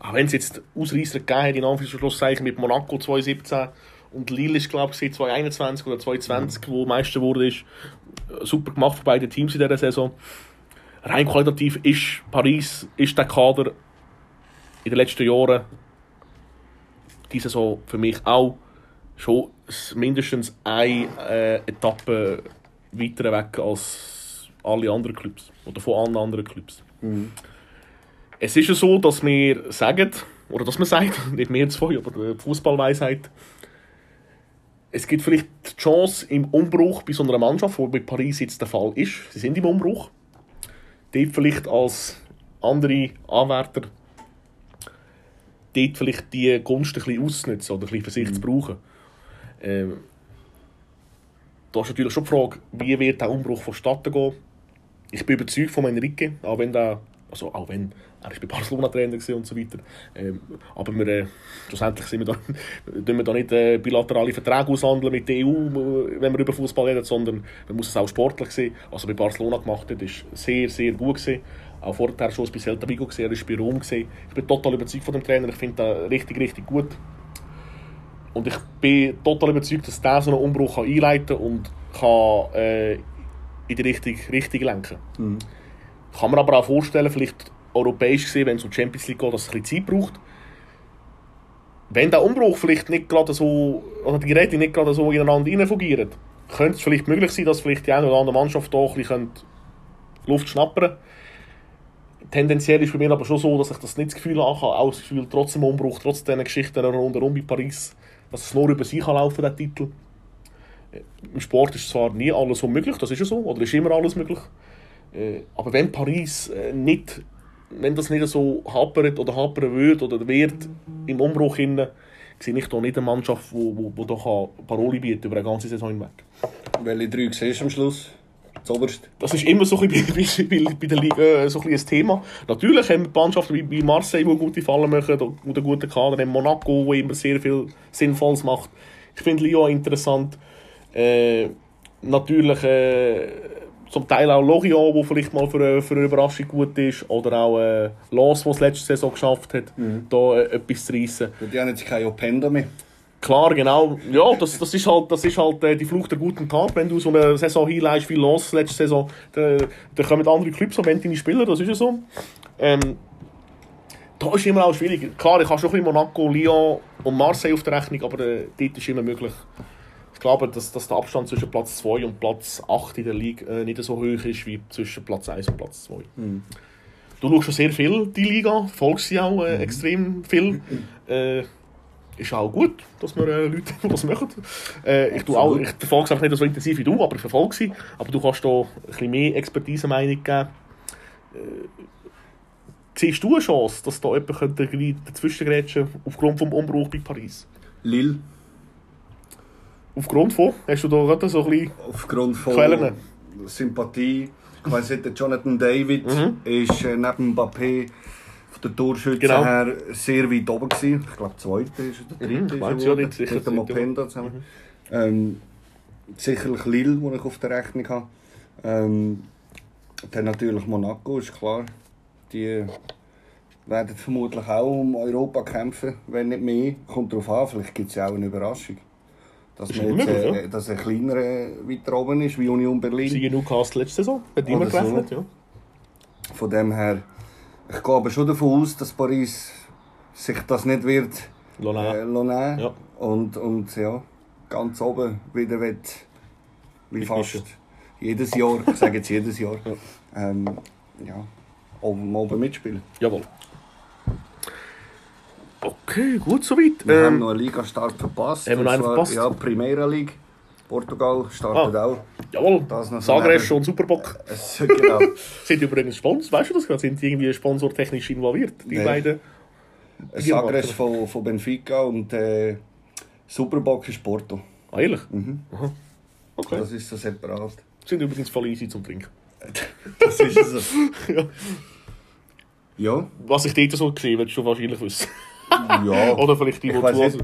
auch wenn es jetzt Ausreißer gegeben hat, in Anführungszeichen mit Monaco 2017 und Lille ist glaube ich 2021 oder 2020, wo Meister wurde, ist super gemacht von beiden Teams in dieser Saison. Rein qualitativ ist Paris, ist der Kader in den letzten Jahren die Saison für mich auch schon mindestens eine äh, Etappe weiter weg als alle anderen Clubs oder von allen anderen Clubs. Es ist ja so, dass wir sagen, oder dass man sagt, nicht mehr zwei, aber die Fußballweisheit, es gibt vielleicht die Chance im Umbruch bei so einer Mannschaft, wo bei Paris jetzt der Fall ist, sie sind im Umbruch, dort vielleicht als andere Anwärter dort vielleicht die Gunst ein bisschen auszunutzen oder ein bisschen für sich zu brauchen. Ähm, da ist natürlich schon die Frage, wie wird der Umbruch vonstatten gehen. Ich bin überzeugt von Enrique, auch wenn der, also auch wenn er bei Barcelona Trainer und so weiter. Ähm, aber wir, äh, schlussendlich sind wir da, wir da nicht äh, bilaterale Verträge aushandeln mit der EU, äh, wenn wir über Fußball reden, sondern man muss es auch sportlich sehen. Er bei Barcelona gemacht hat, ist sehr, sehr gut gewesen. Auch vorher schon bei Celta Vigo gesehen, er bei Rom gesehen. Ich bin total überzeugt von dem Trainer. Ich finde ihn richtig, richtig gut. Und ich bin total überzeugt, dass der so einen Umbruch kann einleiten und kann äh, in die Richtung, Richtung lenken. Kann man aber auch vorstellen, vielleicht europäisch gesehen, wenn es um Champions League geht, dass es ein bisschen Zeit braucht. Wenn der Umbruch vielleicht nicht gerade so, oder die Geräte nicht gerade so ineinander reinfungieren, könnte es vielleicht möglich sein, dass vielleicht die eine oder andere Mannschaft da ein bisschen Luft schnappern. Tendenziell ist bei mir aber schon so, dass ich das nicht das Gefühl habe, auch das Gefühl, trotz dem Umbruch, trotz diesen Geschichten rundherum bei Paris, dass es nur über sich kann laufen der Titel. Im Sport ist zwar nie alles so möglich, das ist ja so, oder ist immer alles möglich. Äh, Aber wenn Paris äh, nicht, wenn das nicht so hapert oder hapern wird oder wird im Umbruch hinein, sehe ich da nicht eine Mannschaft, die wo, wo, wo Paroli bieten über eine ganze Saison hinweg. Welche drei siehst du am Schluss? Zoberst. Das ist immer so ein bisschen bei, bei, bei der Liga äh, so ein, ein Thema. Natürlich haben wir Mannschaften wie, wie Marseille, die gute Fallen machen, und einen guten Kader haben, Monaco, wo immer sehr viel Sinnvolles macht. Ich finde Lyon interessant. Äh, natürlich äh, zum Teil auch Lorient, wo vielleicht mal für, eine- für eine Überraschung gut ist. Oder auch äh, Lens, der es letzte Saison geschafft hat, da äh, etwas zu reissen. Die haben jetzt kein Openda mehr. Klar, genau. Ja, das, das ist halt, das ist halt äh, die Flucht der guten Tat. Wenn du so eine Saison hinleist wie Los letzte Saison, dann, dann kommen andere Clubs und wenn deine Spieler, das ist ja so. Ähm, da ist immer auch schwierig. Klar, ich habe schon ein bisschen Monaco, Lyon und Marseille auf der Rechnung, aber äh, dort ist immer möglich. Ich glaube, dass, dass der Abstand zwischen Platz 2 und Platz 8 in der Liga äh, nicht so hoch ist wie zwischen Platz 1 und Platz 2. Du schaust schon sehr viel die Liga, folgst sie auch äh, extrem viel. Äh, ist auch gut, dass wir äh, Leute das machen. Äh, ich, tu auch, ich verfolge es nicht so intensiv wie du, aber ich verfolge sie. Aber du kannst da ein bisschen mehr Expertise-Meinung geben. Äh, siehst du eine Chance, dass da jemand dazwischen grätschen aufgrund des Umbruchs bei Paris? Lille. Aufgrund von? Hast du da gerade so ein bisschen... Aufgrund von Quellen. Sympathie. Ich weiss nicht, Jonathan David Mhm. ist äh, neben Mbappé von der Torschütze Genau. her sehr weit oben gewesen. Ich glaube, zweite ist er, der Mhm, dritte ich ist ja nicht sicher, mit dem dritte, Openda zusammen. Ähm, sicherlich Lille, die ich auf der Rechnung habe. Ähm, dann natürlich Monaco, ist klar. Die werden vermutlich auch um Europa kämpfen, wenn nicht mehr. Kommt darauf an, vielleicht gibt es ja auch eine Überraschung. Dass, Ist man immer jetzt, äh, ja. dass ein kleinerer weiter oben ist, wie Union Berlin. Siege Newcastle letzte Saison, hat niemand Oder so. gerechnet, ja. Von dem her, ich gehe aber schon davon aus, dass Paris sich das nicht wird äh, lassen Ja. und, und ja, ganz oben wieder wird, wie fast Mitmischen. jedes Jahr, ich sage jetzt jedes Jahr, ähm, ja, oben, oben mitspielen. Jawohl. Okay, gut soweit. Wir haben Ähm, noch einen Ligastart verpasst. Haben wir noch einen zwar, verpasst? Ja, Primera League. Portugal startet auch. Jawohl, Das noch neben- und Superbock Es, genau. sind übrigens Sponsor. Weißt du das gerade? Sind die irgendwie sponsortechnisch involviert? Die Nee. beiden? Sagres von, von Benfica und äh, Superbock ist Porto. Ah, ehrlich? Mhm. Aha. Okay. Das ist so separat. Sind übrigens voll easy zum Trinken. Das ist so. Ja. Ja, Was ich dort so gesehen willst du wahrscheinlich wissen. Ja. Oder vielleicht die, die zuhören.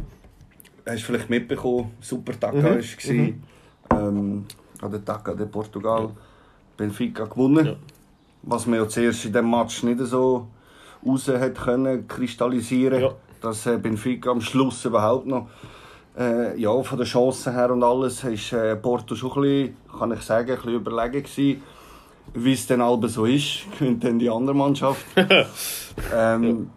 Hast du vielleicht mitbekommen, Super Taka Mhm. war es. Ähm, an der Taka de Portugal. Benfica gewonnen. Ja. Was man ja zuerst in diesem Match nicht so raus hat können kristallisieren Ja. dass äh, Benfica am Schluss überhaupt noch äh, ja, von den Chancen her und alles ist äh, Porto schon ein bisschen, kann ich sagen, ein bisschen überlegen gewesen. Wie es dann aber so ist, gewinnt dann die andere Mannschaft. ähm,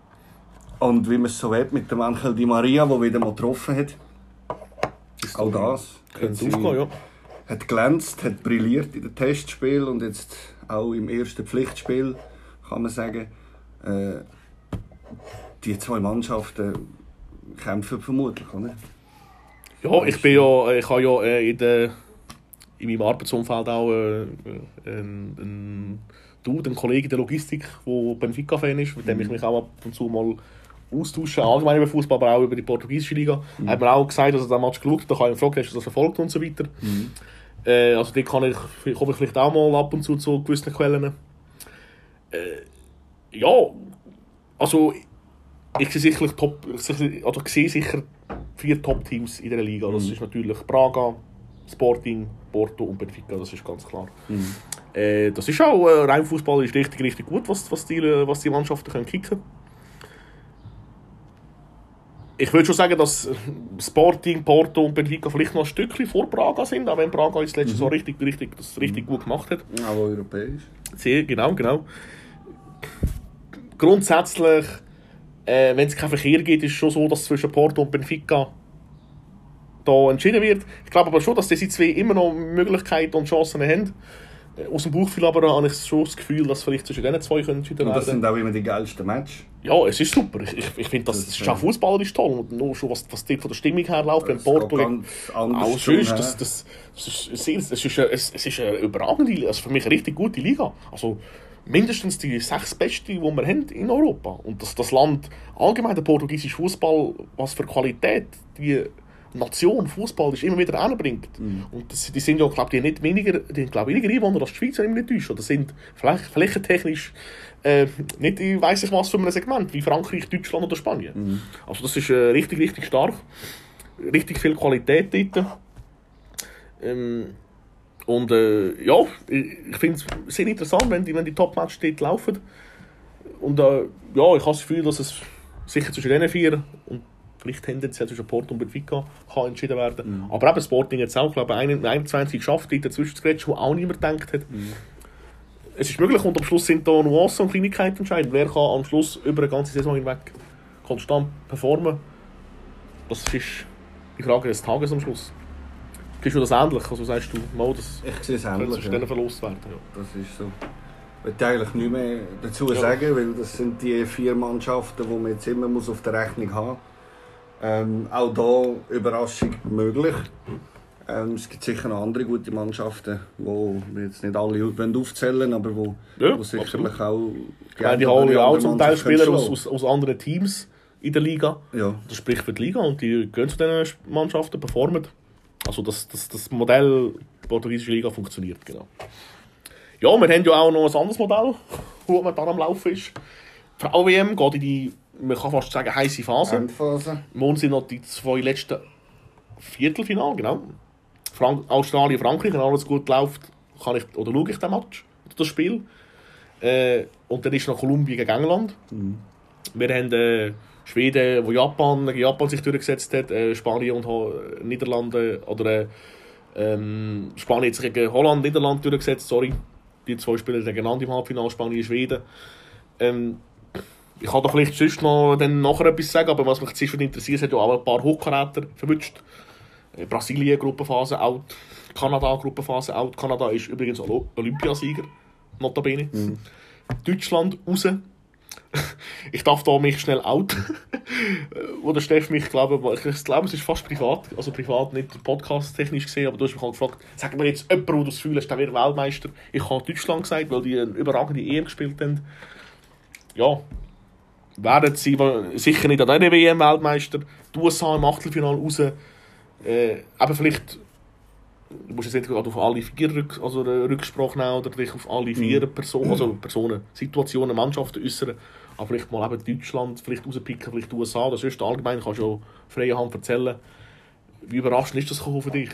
Und wie man es so hat mit dem Angel Di Maria, der wieder mal getroffen hat. Auch das. Könnte aufgehen, ja. hat glänzt, hat brilliert in den Testspielen und jetzt auch im ersten Pflichtspiel, kann man sagen. Äh, die zwei Mannschaften kämpfen vermutlich, oder? Ja, ich bin ja, ich habe ja äh, in, der, in meinem Arbeitsumfeld auch äh, einen, einen Dude, einen Kollegen der Logistik, der Benfica-Fan ist, mit dem ich mich auch ab und zu mal austausche, allgemein über Fußball, aber auch über die portugiesische Liga. Er hat mir auch gesagt, dass er den Match geschaut hat, da kann ich ihn fragen, hast du das verfolgt und so weiter. Äh, also da kann ich, komme ich vielleicht auch mal ab und zu zu gewissen Quellen. Äh, ja, also ich sehe sicherlich Top, oder ich sehe sicher vier Top-Teams in der Liga. Das ist natürlich Braga, Sporting, Porto und Benfica, das ist ganz klar. Äh, das ist auch, äh, rein Fußball ist richtig, richtig gut, was, was, die, äh, was die Mannschaften können kicken Ich würde schon sagen, dass Sporting, Porto und Benfica vielleicht noch ein Stückchen vor Braga sind, auch wenn Braga jetzt letztes Jahr richtig, richtig, das richtig gut gemacht hat. Auch europäisch. Sehr, genau, genau. Grundsätzlich, äh, wenn es keinen Verkehr gibt, ist es schon so, dass zwischen Porto und Benfica da entschieden wird. Ich glaube aber schon, dass diese zwei immer noch Möglichkeiten und Chancen haben. Äh, Aus dem Bauchgefühl aber habe ich schon das Gefühl, dass vielleicht zwischen diesen zwei können entschieden Und das werden. sind auch immer die geilsten Matches. Ja, es ist super. Ich, ich, ich finde, das, Das das ist, ist toll. Und nur schon, was, was dort von der Stimmung her läuft, wenn Porto zum, sonst, hä? das, das, das ist es ist, eine, es, es ist eine überragende, also für mich eine richtig gute Liga. Also mindestens die sechs beste, die wir haben in Europa. Und das, das Land, allgemein der portugiesische Fußball, was für Qualität die Nation Fußball ist, immer wieder anbringt. Mhm. Und das, die sind ja, glaube ich, nicht weniger, die haben, glaube ich, weniger Einwohner als die Schweiz, wenn ich nicht täusche. Oder sind vielleicht flächentechnisch äh, nicht in weiss ich was für einem Segment, wie Frankreich, Deutschland oder Spanien. Mhm. Also das ist äh, richtig, richtig stark. Richtig viel Qualität dort. Ähm, und äh, ja, ich, ich finde es sehr interessant, wenn die, wenn die Top-Matches dort laufen. Und äh, ja, ich habe das Gefühl, dass es sicher zwischen diesen vier und vielleicht tendenziell zwischen Porto und Benfica kann entschieden werden. Aber eben Sporting jetzt auch, glaube ich, 21 geschafft, dort dazwischen grätschen, wo auch niemand gedacht hat. Es ist möglich und am Schluss sind da Nuancen und Kleinigkeiten entscheidend. Wer kann am Schluss über eine ganze Saison hinweg konstant performen? Das ist die Frage des Tages am Schluss. Siehst du das ähnlich? Also sagst du, mal, das Ich sehe es ähnlich. Ja. verlost werden. Ja. Das ist so. Ich will eigentlich nichts mehr dazu Ja. sagen, weil das sind die vier Mannschaften, die man jetzt immer muss auf der Rechnung haben muss. Ähm, auch da Überraschung möglich. Ähm, es gibt sicher noch andere gute Mannschaften, wo wir jetzt nicht alle aufzählen aber wo, Ja, wo sicherlich auch Ich meine, die holen oder ja auch zum Teil Spieler aus, aus, aus anderen Teams in der Liga. Ja, Das spricht für die Liga und die gehen zu diesen Mannschaften, performen. Also das, das, das Modell portugiesische Liga funktioniert, genau. Ja, wir haben ja auch noch ein anderes Modell, das momentan am Laufen ist. Die Frau-WM geht in die, man kann fast sagen, heiße Phase. Endphase. Morgen sind noch die zwei letzten Viertelfinale, genau. Frank Australien, Frankreich, wenn alles gut läuft, kann ich, oder schaue ich den Match, oder das Spiel. Äh, und dann ist noch Kolumbien gegen England. Wir haben äh, Schweden, wo Japan Japan sich durchgesetzt hat, äh, Spanien und äh, Niederlande, oder äh, ähm, Spanien hat sich gegen Holland, Niederland durchgesetzt, sorry. Die zwei spielen gegeneinander im Halbfinale, Spanien, Schweden. Ähm, ich kann da vielleicht sonst noch dann nachher etwas sagen, aber was mich zuerst interessiert, es hat ja auch ein paar Hochkaräter verwünscht. Äh, Brasilien Gruppenphase out, Kanada Gruppenphase out. Kanada ist übrigens Olympiasieger, notabene. Deutschland raus. ich darf da mich schnell outen. Wo der Steff mich, glaube ich, ich glaube, es ist fast privat, also privat, nicht podcast-technisch gesehen, aber du hast mich halt gefragt, sag mir jetzt jemand, wo du das Gefühl hast, der wäre Weltmeister. Ich habe Deutschland gesagt, weil die eine überragende EM gespielt haben. Ja, werden sie sicher nicht an dieser WM Weltmeister. Die USA im Achtelfinale raus. Äh, aber vielleicht du musst jetzt nicht auf alle vier Rück, also Rücksprache nehmen oder dich auf alle vier mhm. Personen, also Personen, Situationen, Mannschaften äußern. Aber vielleicht mal eben Deutschland vielleicht rauspicken, vielleicht die USA. Das ist allgemein, kannst du auch freie Hand erzählen. Wie überraschend ist das für dich?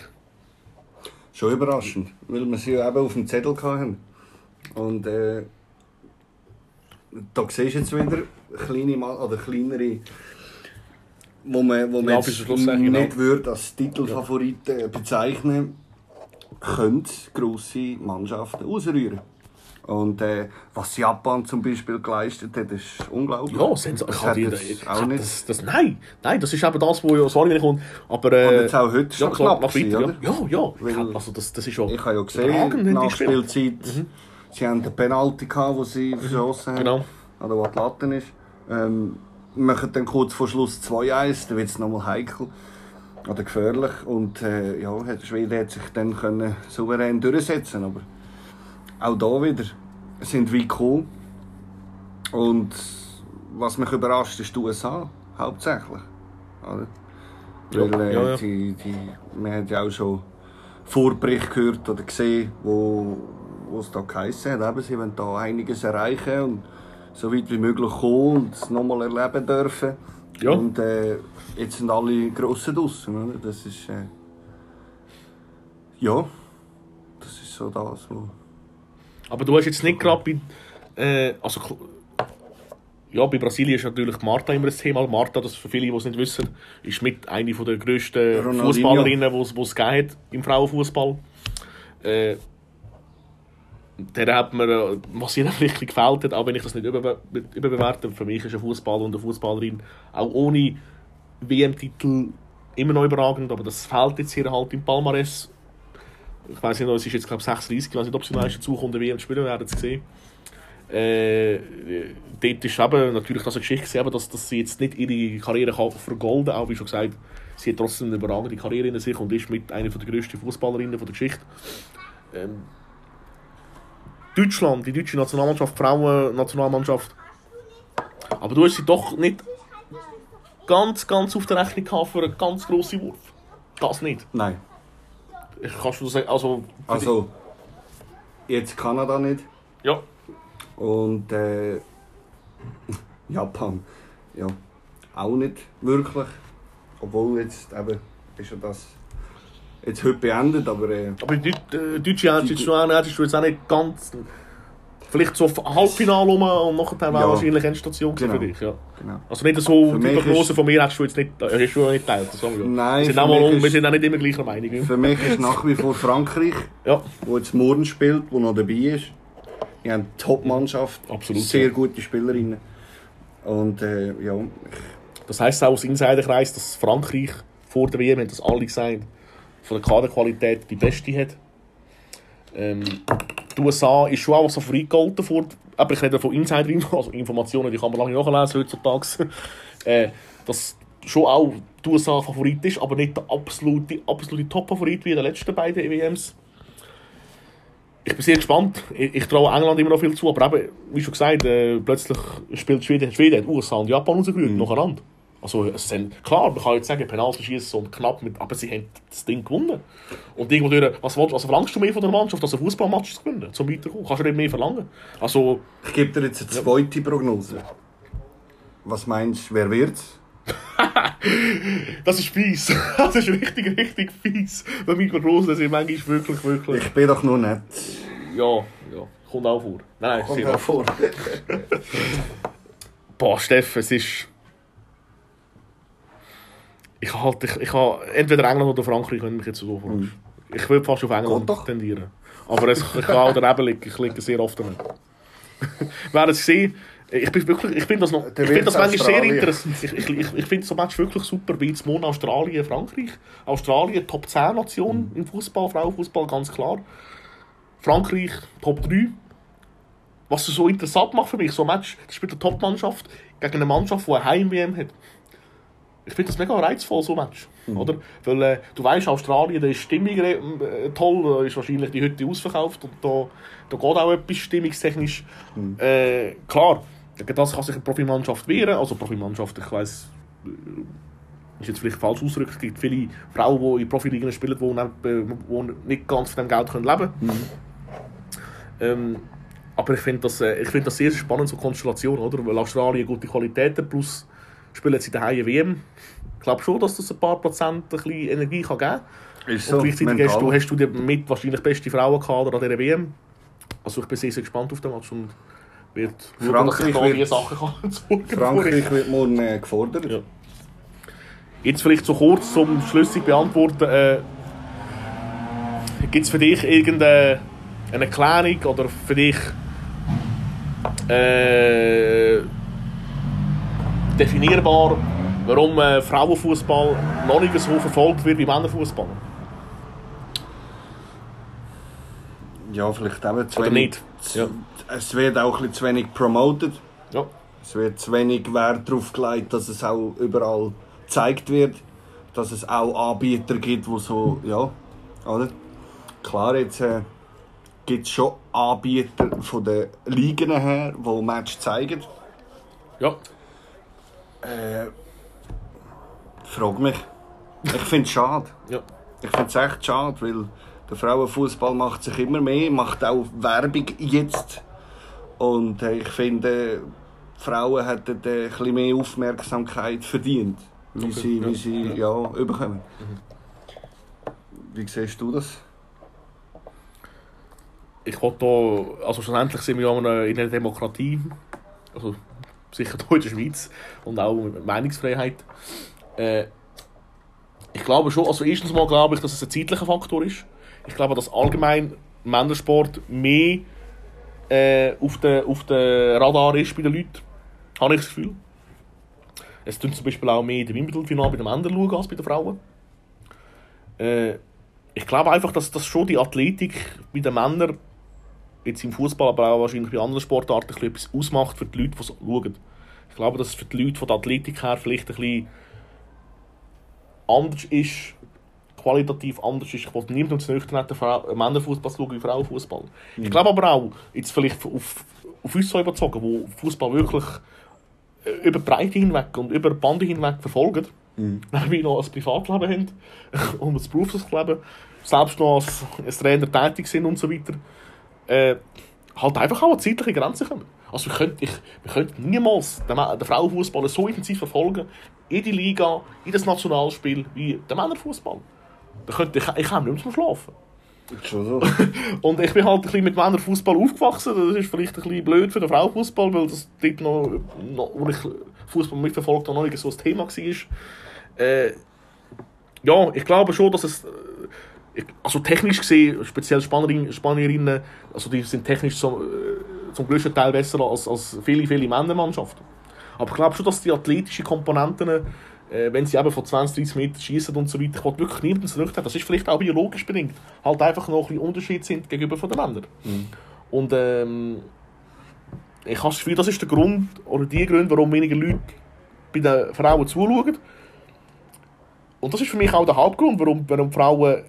Schon überraschend, weil wir sie ja eben auf dem Zettel hatten. Und äh, da siehst du jetzt wieder kleine oder kleinere, wo man, wo man ja, jetzt nicht würde als Titelfavoriten ja. bezeichnen können grosse Mannschaften ausrühren. Und äh, was Japan zum Beispiel geleistet hat, ist unglaublich. Ja, sens das das auch nicht. Das, das, nein, nein, das ist eben das, wo ja, sorry, ich komme, aber... Äh, und jetzt auch heute ja, knapp nach weiter, oder? Ja, ja, Weil, also das, das ist schon... Ich habe ja gesehen, nach Spielzeit, mhm. Sie haben den Penalty gehabt, den sie mhm. verschossen haben, genau. oder wo die Latte ist. Ähm, machen dann kurz vor Schluss 2-1, dann wird es nochmal heikel oder gefährlich. Und äh, ja, der Schwede hat sich dann können souverän durchsetzen aber auch da wieder sind wir gekommen. Und was mich überrascht, ist die USA, hauptsächlich. Oder? Weil äh, ja, ja. Die, die, man hat ja auch schon Vorbericht gehört oder gesehen, wo, wo es da geheißen hat, eben, sie wollen da einiges erreichen und so weit wie möglich kommen und es nochmal erleben dürfen. Ja. Und äh, jetzt sind alle Grossen draußen. Das ist. Äh, ja, das ist so das, wo. Aber du hast jetzt nicht gerade bei. Äh, also, ja, bei Brasilien ist natürlich Marta immer ein Thema. Marta, das für viele, die es nicht wissen, ist mit einer der grössten Fußballerinnen, die es gegeben hat im Frauenfußball. Äh, der hat mir, äh, was ihnen vielleicht gefällt hat, auch wenn ich das nicht überbe überbewerte, für mich ist ein Fußballer und eine Fußballerin auch ohne WM-Titel immer noch überragend, aber das fehlt jetzt hier halt im Palmares. Ich weiß nicht, es ist jetzt glaube ich 36, ich weiß nicht, ob sie noch dazu kommt, WM spielen, wir werden es sehen. Äh, dort ist eben natürlich das eine Geschichte gesehen, dass, dass sie jetzt nicht ihre Karriere vergolden kann, auch wie schon gesagt, sie hat trotzdem eine überragende Karriere in sich und ist mit einer der grössten Fußballerinnen der Geschichte. Ähm, Deutschland, die deutsche Nationalmannschaft, Frauen-Nationalmannschaft. Aber du hast sie doch nicht ganz, ganz auf der Rechnung gehabt für einen ganz grossen Wurf. Das nicht. Nein. Ich kannst du sagen, also... Also, jetzt Kanada nicht. Ja. Und äh, Japan, ja, auch nicht wirklich. Obwohl jetzt eben ist ja das jetzt heute beendet, aber... Äh, aber die äh, Deutsche hättest du jetzt auch nicht ganz... Vielleicht so Halbfinale rum und nachher ja. wahrscheinlich Endstation genau. für dich. Ja. Genau. Also nicht so, für die Prognose von mir hättest du jetzt nicht, äh, hast du nicht geteilt. Nein, wir sind, auch mal, wir sind auch nicht immer gleicher Meinung. Für mich ist nach wie vor Frankreich, ja. wo jetzt morgen spielt, wo noch dabei ist. Die haben eine Top-Mannschaft, Absolut, sehr ja. gute Spielerinnen. Und äh, ja... Das heisst auch aus Insiderkreis, dass Frankreich vor der WM, das alle gesagt, von der Kaderqualität die beste hat. Ähm, die USA ist schon auch so freigehalten vor, aber ich rede von Insider, also Informationen, die kann man lange nachlesen heutzutage, äh, dass schon auch die USA Favorit ist, aber nicht der absolute, absolute Top-Favorit wie in den letzten beiden EWMs. Ich bin sehr gespannt. Ich, ich traue England immer noch viel zu, aber eben, wie schon gesagt, äh, plötzlich spielt Schweden, Schweden USA und Japan rausgerührt, mhm. nacheinander. Also, es sind, klar, man kann jetzt sagen, Penalty schießen und knapp, mit, aber sie haben das Ding gewonnen. Und irgendwo durch, was willst, also verlangst du mehr von der Mannschaft, als ein Fußballmatch zu gewinnen, zum Weiterkommen? Kannst du nicht mehr verlangen? Also, ich gebe dir jetzt eine zweite ja. Prognose. Was meinst du, wer wird's? das ist fies. Das ist richtig, richtig fies. Bei Mikroprosen sind manchmal wirklich, wirklich... Ich bin doch nur nett. Ja, ja. Kommt auch vor. Nein, Kommt auch vor. Boah, Steff, es ist ich halt, ich, ich habe entweder England oder Frankreich, wenn mich jetzt so fragst. Mhm. Ich würde fast auf England tendieren. Aber es, ich kann auch daneben liegen, ich liege sehr oft damit. Wäre es gesehen, ich bin wirklich, ich finde das noch, ich finde das manchmal sehr interessant. Ich, ich, ich, ich finde so Match wirklich super, wie jetzt morgen Australien, Frankreich. Australien Top 10 Nation mhm. im Fußball, Frauenfußball, ganz klar. Frankreich Top 3. was es so interessant macht für mich, so ein Match, das spielt eine Top-Mannschaft gegen eine Mannschaft, die eine Heim-WM hat. Ich finde das mega reizvoll, so ein Match. Mhm. Oder? Weil äh, du weißt, Australien, da ist Stimmung äh, toll, da ist wahrscheinlich die Hütte ausverkauft und da, da geht auch etwas stimmungstechnisch. Mhm. Äh, klar, gegen das kann sich eine Profimannschaft wehren. Also Profimannschaft, ich weiss, äh, ist jetzt vielleicht falsch ausgedrückt, es gibt viele Frauen, die in Profiligen spielen, die nicht, die nicht ganz von dem Geld können leben können. Mhm. Ähm, aber ich finde das, äh, find das sehr spannend, so Konstellation, oder? Weil Australien gute Qualität hat, plus spielen sie daheim WM. Ich glaube schon, dass das ein paar Prozent ein bisschen Energie kann geben kann. Ist so, Und gleichzeitig hast du, hast du mit wahrscheinlich beste Frauenkader an dieser WM. Also ich bin sehr, sehr gespannt auf den Match und wird Frankreich schauen, wird, Sachen kann Frankreich wird morgen äh, gefordert. Ja. Jetzt vielleicht so kurz zum schlüssig beantworten. Äh, Gibt es für dich irgendeine Erklärung oder für dich äh, definierbar, warum äh, Frauenfußball noch nicht so verfolgt wird wie Männerfußball? Ja, vielleicht auch zu Oder wenig. Nicht. Ja. Es wird auch ein zu wenig promoted. Ja. Es wird zu wenig Wert darauf gelegt, dass es auch überall gezeigt wird. Dass es auch Anbieter gibt, die so, ja, oder? Klar, jetzt äh, gibt es schon Anbieter von den Ligen her, die Match zeigen. Ja. Äh, frag mich. Ich finde es schade. Ja. Ich finde es echt schade, weil der Frauenfußball macht sich immer mehr, macht auch Werbung jetzt. Und äh, ich finde, Frauen hätten äh, ein mehr Aufmerksamkeit verdient, wie okay. sie, wie sie ja. ja überkommen. Mhm. Wie siehst du das? Ich wollte also schlussendlich sind wir in einer Demokratie, also sicher hier in der Schweiz und auch mit Meinungsfreiheit. Äh, ich glaube schon, also erstens mal glaube ich, dass es ein zeitlicher Faktor ist. Ich glaube, dass allgemein Männersport mehr äh, auf dem auf de Radar ist bei den Leuten. Habe ich das Gefühl. Es tun zum Beispiel auch mehr in der Wimbledon-Final bei den Männern schauen als bei den Frauen. Äh, ich glaube einfach, dass, dass schon die Athletik bei den Männern jetzt im Fußball, aber auch wahrscheinlich bei anderen Sportarten etwas ausmacht für die Leute, die schauen. Ich glaube, dass es für die Leute von der Athletik her vielleicht ein bisschen anders ist, qualitativ anders ist. Ich wollte niemandem zu nüchtern Männerfußball schauen wie Frauenfußball. Mhm. Ich glaube aber auch, jetzt vielleicht auf, auf uns so überzogen, wo Fußball wirklich äh, über die Breite hinweg und über die Bande hinweg verfolgen, mhm. wir noch ein Privatleben haben und ein Berufsleben, selbst noch als, als Trainer tätig sind und so weiter, äh, halt einfach auch an zeitliche Grenzen kommen. Also wir könnten, ich, wir könnten niemals den, den Frauenfußball so intensiv verfolgen, in die Liga, in das Nationalspiel, wie den Männerfußball. Da könnte ich, ich kann nicht mehr schlafen. So. und ich bin halt ein bisschen mit Männerfußball aufgewachsen. Das ist vielleicht ein bisschen blöd für den Frauenfußball, weil das dort noch, noch wo ich Fußball mitverfolgt habe, noch nicht so ein Thema war. Äh, ja, ich glaube schon, dass es also technisch gesehen, speziell Spanierinnen, Spanierinnen also die sind technisch zum, äh, zum größten Teil besser als, als viele, viele Männermannschaften. Aber ich glaube schon, dass die athletischen Komponenten, äh, wenn sie eben von 20, 30 Metern schießen und so weiter, ich wirklich niemanden zurückhalten. Das ist vielleicht auch biologisch bedingt. Halt einfach noch ein bisschen Unterschied sind gegenüber von den Männern. Mhm. Und ähm, ich habe das Gefühl, das ist der Grund, oder die Gründe, warum weniger Leute bei den Frauen zuschauen. Und das ist für mich auch der Hauptgrund, warum, warum Frauen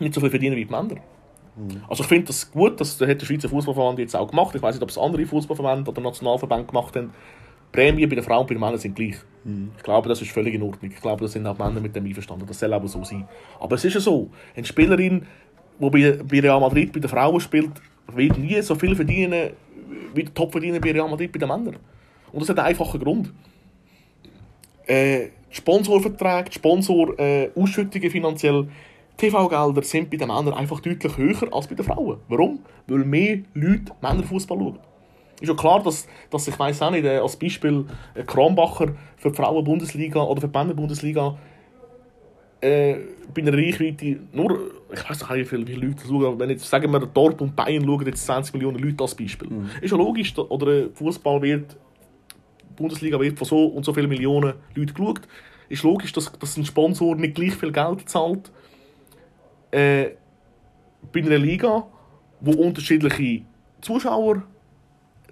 nicht so viel verdienen wie die Männer. Mhm. Also ich finde das gut, das hat der Schweizer Fußballverband jetzt auch gemacht. Ich weiß nicht, ob es andere Fußballverbände oder Nationalverbände gemacht haben. Prämien bei den Frauen und bei den Männern sind gleich. Mhm. Ich glaube, das ist völlig in Ordnung. Ich glaube, da sind auch Männer mit dem einverstanden. Das soll aber so sein. Aber es ist ja so, eine Spielerin, die bei, bei Real Madrid bei den Frauen spielt, wird nie so viel verdienen wie der Topverdiener bei Real Madrid bei den Männern. Und das hat einen einfachen Grund. Äh, die Sponsorverträge, die Sponsorausschüttungen äh, finanziell TV-Gelder sind bei den Männern einfach deutlich höher als bei den Frauen. Warum? Weil mehr Leute Männerfußball schauen. Ist ja klar, dass, dass ich weiß auch nicht, äh, als Beispiel äh, Kronbacher für die Frauen-Bundesliga oder für die Männer-Bundesliga äh, bei einer Reichweite nur, ich weiß nicht, wie viele, wie viele Leute schauen, aber wenn jetzt, sagen wir, Dorp und Bayern schauen jetzt 20 Millionen Leute als Beispiel. Mhm. Ist ja logisch, oder Fußball wird, Bundesliga wird von so und so vielen Millionen Leuten geschaut. Ist logisch, dass, dass ein Sponsor nicht gleich viel Geld zahlt äh, bei einer Liga, wo unterschiedliche Zuschauer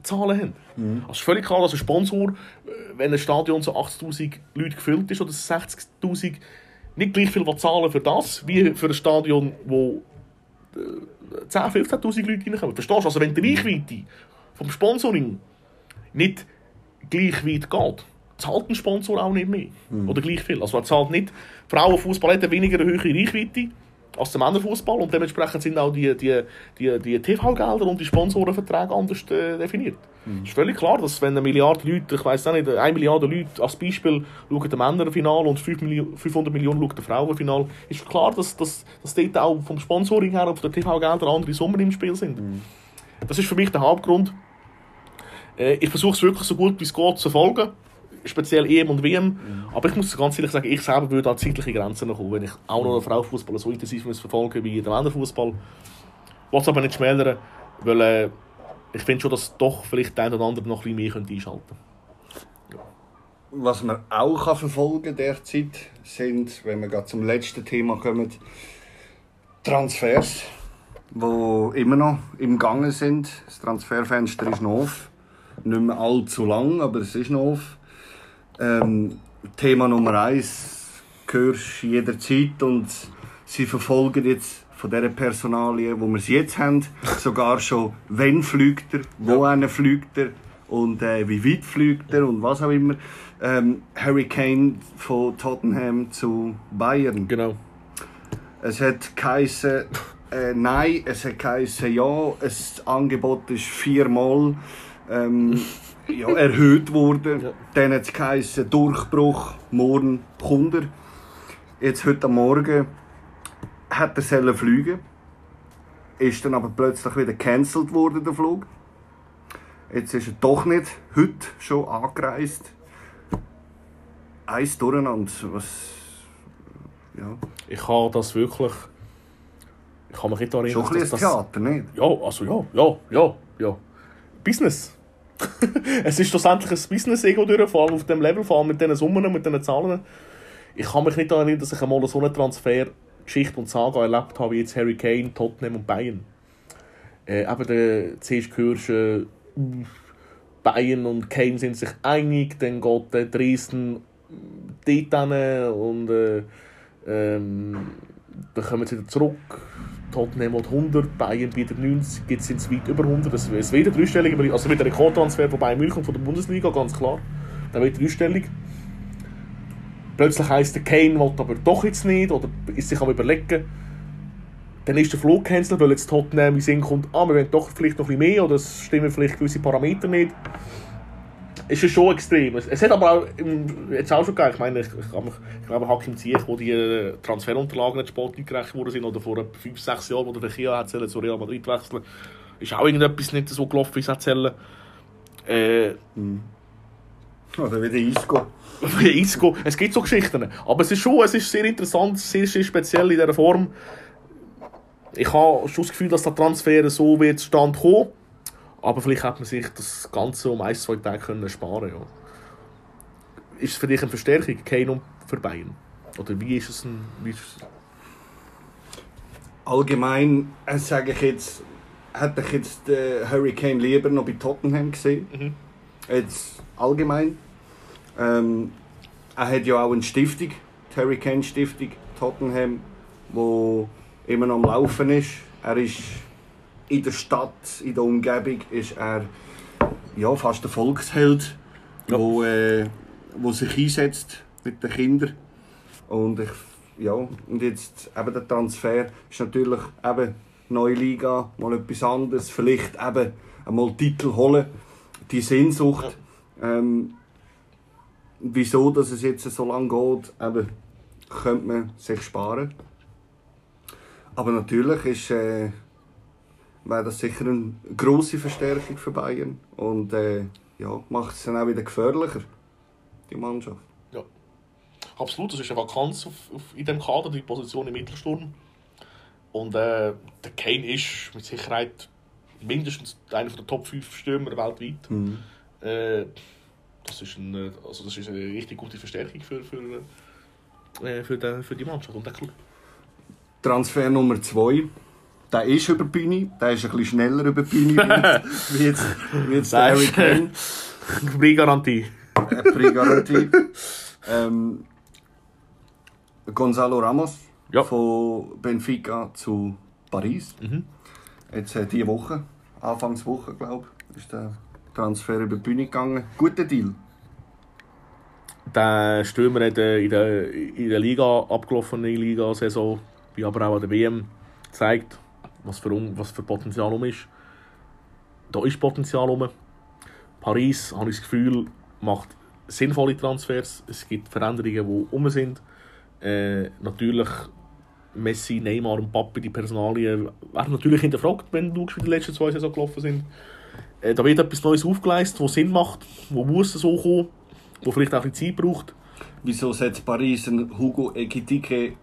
Zahlen haben. Mhm. Also ist völlig klar, dass ein Sponsor, äh, wenn ein Stadion so 80'000 Leute gefüllt ist oder 60'000, nicht gleich viel zahlen für das, wie für ein Stadion, wo 10'000, 15'000 Leute reinkommen. Verstehst du? Also wenn die Reichweite vom Sponsoring nicht gleich weit geht, zahlt ein Sponsor auch nicht mehr. Mhm. Oder gleich viel. Also er zahlt nicht, Frauenfußball hat weniger eine höhere Reichweite als der Männerfußball und dementsprechend sind auch die, die, die, die TV-Gelder und die Sponsorenverträge anders äh, definiert. Mhm. Es ist völlig klar, dass wenn eine Milliarde Leute, ich weiß nicht, eine Milliarde Leute als Beispiel schauen den Männerfinal und 500 Millionen schauen den Frauenfinal, ist klar, dass, dass, dass dort auch vom Sponsoring her und von den TV-Geldern andere Summen im Spiel sind. Mhm. Das ist für mich der Hauptgrund. Äh, ich versuche es wirklich so gut wie es geht zu folgen speziell EM und WM. Mhm. Aber ich muss ganz ehrlich sagen, ich selber würde an zeitliche Grenzen kommen, wenn ich auch noch einen Frauenfußball so intensiv muss verfolgen wie den Männerfußball. Was aber nicht schmälern, weil äh, ich finde schon, dass doch vielleicht der eine oder andere noch ein bisschen mehr einschalten könnte. Was man auch kann verfolgen derzeit sind, wenn wir gerade zum letzten Thema kommen, Transfers, die immer noch im Gange sind. Das Transferfenster ist noch offen. Nicht mehr allzu lang, aber es ist noch offen. Ähm, Thema Nummer eins hörst du jederzeit und sie verfolgen jetzt von dieser Personalie, wo wir sie jetzt haben, sogar schon, wenn fliegt er, wo ja. einer fliegt er und äh, wie weit fliegt er und was auch immer. Ähm, Harry Kane von Tottenham zu Bayern. Genau. Es hat geheißen, äh, nein, es hat geheißen, ja, das Angebot ist viermal. Ähm, ja, erhöht worden. Ja. Dann hat es geheißen, Durchbruch, morgen kommt er. Jetzt heute Morgen hat er sollen fliegen. Ist dann aber plötzlich wieder gecancelt worden, der Flug. Jetzt ist er doch nicht heute schon angereist. Eins durcheinander. Was, ja. Ich habe das wirklich... Ich kann mich nicht erinnern, Schon ein bisschen das, Theater, nicht? Ja, also ja, ja, ja, ja. Business. es ist schlussendlich ein Business-Ego durch, vor allem auf dem Level, vor allem mit diesen Summen, mit diesen Zahlen. Ich kann mich nicht erinnern, dass ich einmal so eine Transfer-Geschichte und Saga erlebt habe, wie jetzt Harry Kane, Tottenham und Bayern. Äh, eben, der, zuerst hörst äh, Bayern und Kane sind sich einig, dann geht der Dresden dort hin und äh, ähm, dann kommen sie wieder zurück Tottenham hat 100, Bayern bietet 90, jetzt sind es weit über 100. Das ist wieder dreistellig, also wieder Rekordtransfer von Bayern München von der Bundesliga, ganz klar. Dann wird dreistellig. Plötzlich heisst der Kane will aber doch jetzt nicht oder ist sich am überlegen. Dann ist der Flug gecancelt, weil jetzt Tottenham in Sinn kommt, ah, wir wollen doch vielleicht noch ein bisschen mehr oder es stimmen vielleicht gewisse Parameter nicht ist es schon extrem. Es, hat aber auch jetzt auch schon gegeben, ich meine, ich, ich, ich glaube, Hakim Ziyech, wo die äh, Transferunterlagen nicht sportlich gerecht worden sind, oder vor 5, 6 Jahren, wo der Kia hat zu Real Madrid wechseln, ist auch irgendetwas nicht so gelaufen, wie es erzählen. Äh, mhm. Oder wie der Isco. Wie Isco. Es gibt so Geschichten. Aber es ist schon es ist sehr interessant, sehr, sehr speziell in dieser Form. Ich habe schon das Gefühl, dass der Transfer so wird stand kommen. Aber vielleicht hätte man sich das Ganze um ein, zwei Tage können sparen können. Ja. Ist es für dich eine Verstärkung, Kane und für Bayern? Oder wie ist es ein... Wie ist es? Allgemein äh, sage ich jetzt, hätte ich jetzt äh, Harry Kane lieber noch bei Tottenham gesehen. Mhm. Jetzt allgemein. Ähm, er hat ja auch eine Stiftung, die Harry Kane Stiftung, Tottenham, wo immer noch am Laufen ist. Er ist in der Stadt, in der Umgebung, ist er ja, fast ein Volksheld, ja. wo, äh, wo sich einsetzt mit den Kindern. Und, ich, ja, und jetzt eben der Transfer ist natürlich eben neue Liga, mal etwas anderes, vielleicht eben einmal Titel holen, die Sehnsucht. Ja. Ähm, wieso dass es jetzt so lange geht, eben, könnte man sich sparen. Aber natürlich ist... Äh, wäre das sicher eine grosse Verstärkung für Bayern. Und äh, ja, macht es dann auch wieder gefährlicher, die Mannschaft. Ja, absolut. Das ist eine Vakanz auf, auf, in diesem Kader, die Position im Mittelsturm. Und äh, der Kane ist mit Sicherheit mindestens einer der Top 5 Stürmer weltweit. Mhm. Äh, das, ist ein, also das ist eine richtig gute Verstärkung für, für, äh, für, den, für die Mannschaft und den Club. Transfer Nummer 2 Der ist über die Bühne, der ist ein bisschen schneller über die Bühne wie jetzt, wie jetzt der Harry Kane. Pre-Garantie. Äh, Pre-Garantie. ähm, Gonzalo Ramos Ja. von Benfica zu Paris. Jetzt äh, diese Woche, Anfangswoche glaube ich, ist der Transfer über die Bühne gegangen. Guter Deal. Der Stürmer hat äh, in der, in der Liga, abgelaufene Liga-Saison, wie aber auch an der WM, gezeigt, was für, was für Potenzial um ist. Da ist Potenzial um. Paris, habe ich das Gefühl, macht sinnvolle Transfers. Es gibt Veränderungen, die um sind. Äh, natürlich Messi, Neymar und Papi, die Personalien, werden natürlich hinterfragt, wenn du die letzten zwei Saison gelaufen sind. Äh, da wird etwas Neues aufgeleistet, was Sinn macht, wo muss so kommen, wo vielleicht auch ein bisschen Zeit braucht. Wieso setzt Paris einen Hugo Ekitike,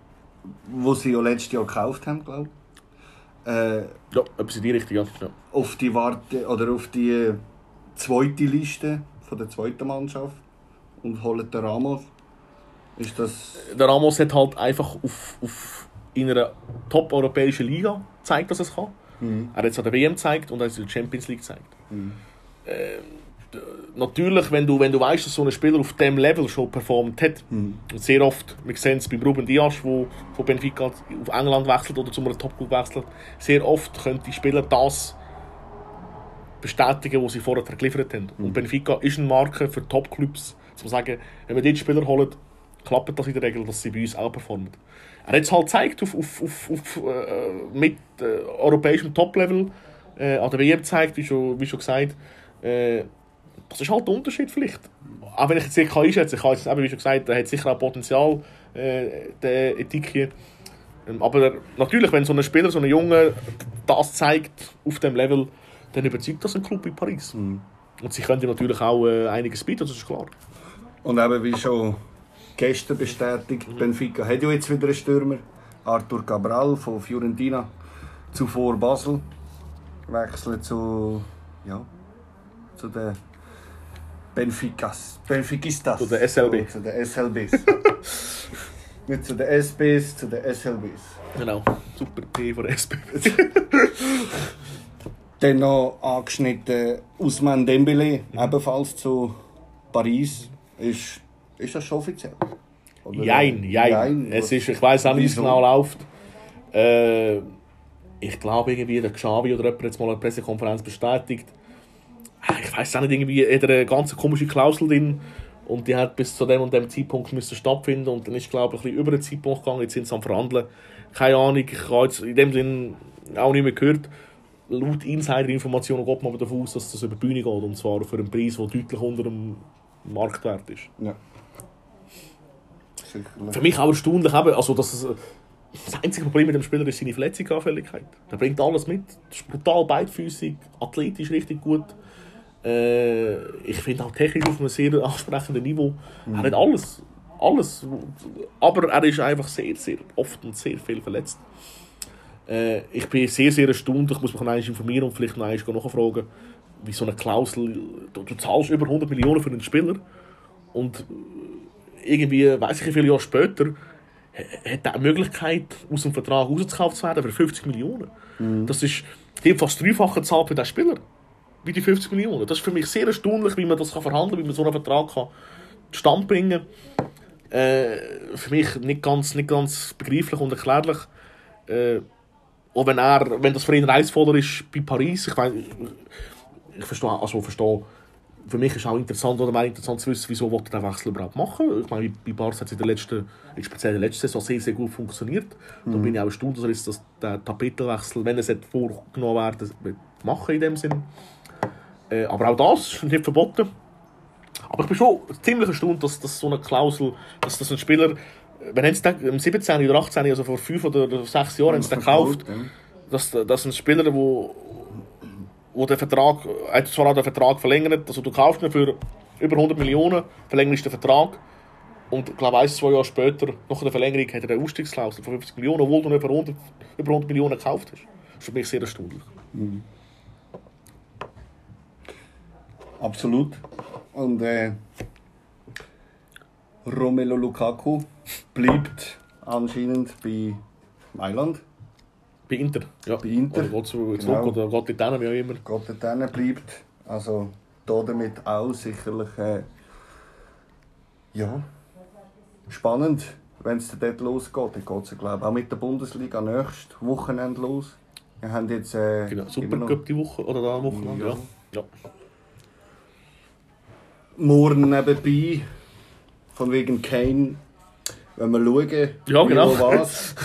wo sie ja letztes Jahr gekauft haben, glaube ich, äh, Ja, etwas in die Richtung, ja. ja. auf die Warte oder auf die zweite Liste von der zweiten Mannschaft und holen den Ramos. Ist das Der Ramos hat halt einfach auf, auf in einer top-europäischen Liga gezeigt, dass er es kann. Er hat es an der WM gezeigt und er hat es in der Champions League gezeigt. Ähm, d- natürlich, wenn du, wenn du weißt, dass so ein Spieler auf diesem Level schon performt hat, und sehr oft, wir sehen es bei Ruben Dias, der von Benfica auf England wechselt oder zu einem Top-Club wechselt, sehr oft können die Spieler das bestätigen, was sie vorher geliefert haben. Und Benfica ist eine Marke für Top-Clubs, man sagen, wenn wir dort Spieler holen, klappt das in der Regel, dass sie bei uns auch performen. Er hat es halt gezeigt auf, auf, auf, auf äh, mit äh, europäischem Top-Level, äh, an der WM gezeigt, wie schon, wie schon gesagt. Äh, das ist halt der Unterschied vielleicht. Auch wenn ich jetzt nicht kann einschätzen kann, ich jetzt eben, wie schon gesagt, er hat sicher auch Potenzial, äh, der Ethik ähm, aber natürlich, wenn so ein Spieler, so ein Junge das zeigt auf dem Level, dann überzeugt das ein Club wie Paris. Und sie können ihm natürlich auch äh, einiges bieten, das ist klar. Und eben wie schon gestern bestätigt, Benfica hat ja jetzt wieder einen Stürmer. Arthur Cabral von Fiorentina. Zuvor Basel. Wechselt zu, ja, zu den Benficas. Benfiquistas. Zu den SLB. Zu den SLBs. Nicht zu den SBs, zu den SLBs. Genau, super P von der SP. Dann noch angeschnitten Usman Dembele, ebenfalls zu Paris. Ist, ist das schon offiziell? Oder- Jein, jein. Es ist, ich weiß auch nicht, wie es genau läuft. Äh, ich glaube irgendwie, der Xavi oder jemand hat jetzt mal eine Pressekonferenz bestätigt. Ich weiß auch nicht, irgendwie hat eine ganz komische Klausel drin und die hat bis zu dem und dem Zeitpunkt müssen stattfinden und dann ist glaube ich ein bisschen über den Zeitpunkt gegangen, jetzt sind sie am Verhandeln. Keine Ahnung, ich habe jetzt in dem Sinn auch nicht mehr gehört. Laut Insider-Informationen geht man davon aus, dass das über die Bühne geht und zwar für einen Preis, der deutlich unter dem Marktwert ist. Ja. Sicherlich. Für mich auch erstaunlich, also dass es, das einzige Problem mit dem Spieler ist seine Verletzungsanfälligkeit. Er bringt alles mit, ist brutal beidfüßig, athletisch richtig gut. Äh, ich finde auch technisch auf einem sehr ansprechenden Niveau. Er hat alles, alles. Aber er ist einfach sehr, sehr oft und sehr viel verletzt. Äh, ich bin sehr, sehr erstaunt. Ich muss mich noch einmal informieren und vielleicht noch einmal nachfragen, wie so eine Klausel. Du, du zahlst über 100 Millionen für einen Spieler und irgendwie, weiß ich wie viele Jahre später, hat er die Möglichkeit, aus dem Vertrag rausgekauft zu werden für 50 Millionen. Das ist fast dreifache Zahl für den Spieler. Wie die 50 Millionen. Das ist für mich sehr erstaunlich, wie man das kann verhandeln kann, wie man so einen Vertrag kann zustande bringen. Äh, für mich nicht ganz, nicht ganz begreiflich und erklärlich. Äh, auch wenn, er, wenn das für ihn reizvoller ist bei Paris, ich, mein, ich verstehe, also verstehe, für mich ist auch interessant, oder wäre interessant zu wissen, wieso wollte er den Wechsel überhaupt machen. Ich meine, bei Barca hat es in der letzten, speziell in der letzten Saison sehr, sehr gut funktioniert. Da bin ich auch erstaunt, dass er den Tapetenwechsel, wenn es vorgenommen werden machen in dem Sinn. Äh, aber auch das ist nicht verboten. Aber ich bin schon ziemlich erstaunt, dass, dass so eine Klausel, dass das ein Spieler, wenn es im 17 oder 18, also vor 5 oder 6 Jahren, den gekauft, dass, dass ein Spieler, wo, wo der Vertrag, er hat zwar auch den Vertrag verlängert, also du kaufst ihn für über 100 Millionen, verlängerst den Vertrag und ich glaube, ein, zwei Jahre später, nach der Verlängerung, hat er eine Ausstiegsklausel von 50 Millionen, obwohl du ihn über 100, über 100 Millionen gekauft hast. Das ist für mich sehr erstaunlich. Absolut. Und äh, Romelu Lukaku bleibt anscheinend bei Mailand. Bei Inter, ja. Bei Inter. Oder geht zu, Genau. zurück oder geht wie auch immer. Gott dort hinten bleibt. Also da damit auch sicherlich äh, ja, spannend, wenn es dort losgeht. Dann geht es glaube ich auch mit der Bundesliga nächstes Wochenende los. Wir haben jetzt äh, Genau, immer Super noch Cup die Woche oder da Wochenende, ja. Ja. ja. Morgen nebenbei, von wegen Kane, wenn wir schauen, Ja, wie genau. was.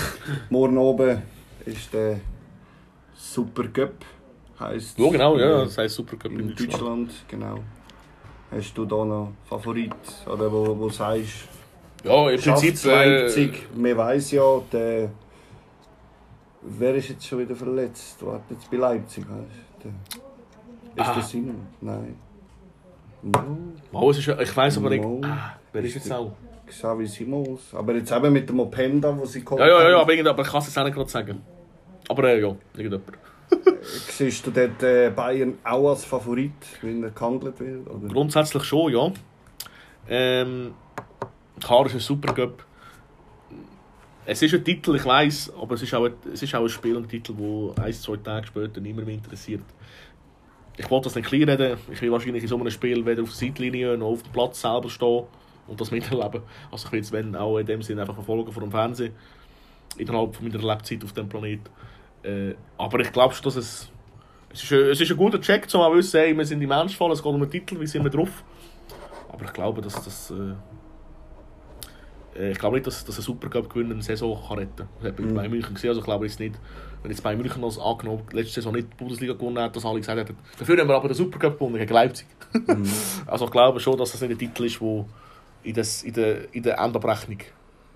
morgen oben ist der Super Cup, heisst Ja, genau, ja, äh, das heisst Super Cup in in Deutschland. Deutschland, genau. Hast du da noch Favorit? Oder wo, wo sagst Ja, im Prinzip. Äh, Leipzig? Man weiss ja, der... Wer ist jetzt schon wieder verletzt? Warte jetzt bei Leipzig, weißt du? Der- Ist Ah. der Simon? Nein. Oh, es ist, ich weiss aber nicht. Ah, wer ist jetzt auch? Xavi Simons. Aber jetzt eben mit dem Openda, wo sie geholt Ja, ja, ja, aber, irgend- aber ich kann es jetzt auch nicht gerade sagen. Aber äh, ja, irgendjemand. Siehst du dort äh, Bayern auch als Favorit, wenn er gehandelt wird? Oder? Grundsätzlich schon, ja. Ähm, klar ist ein Super Cup. Es ist ein Titel, ich weiß, aber es ist auch ein, es ist auch ein Spiel und ein Titel, der ein, zwei Tage später niemand mehr interessiert. Ich wollte das nicht klein reden. Ich will wahrscheinlich in so einem Spiel weder auf der Seitlinie noch auf dem Platz selber stehen und das miterleben. Also ich will es wenn auch in dem Sinne einfach verfolgen vor dem Fernsehen. Innerhalb meiner Lebzeit auf dem Planet. Äh, aber ich glaube schon, dass es es ist, ein, es ist ein guter Check, um zu wissen, hey, wir sind im Ernstfall, es geht um einen Titel, wie sind wir drauf. Aber ich glaube, dass das. Äh, ich glaube nicht, dass, dass ein Supercup gewinner eine Saison kann retten kann. Das hat man Mhm. bei München gesehen. Also ich glaube jetzt nicht, wenn jetzt bei München als angenommen letzte Saison nicht die Bundesliga gewonnen hat, dass alle gesagt hätten, dafür haben wir aber den Supercup gewonnen gegen Leipzig. Also ich glaube schon, dass das nicht ein Titel ist, der in, das, in, der, in der Endabrechnung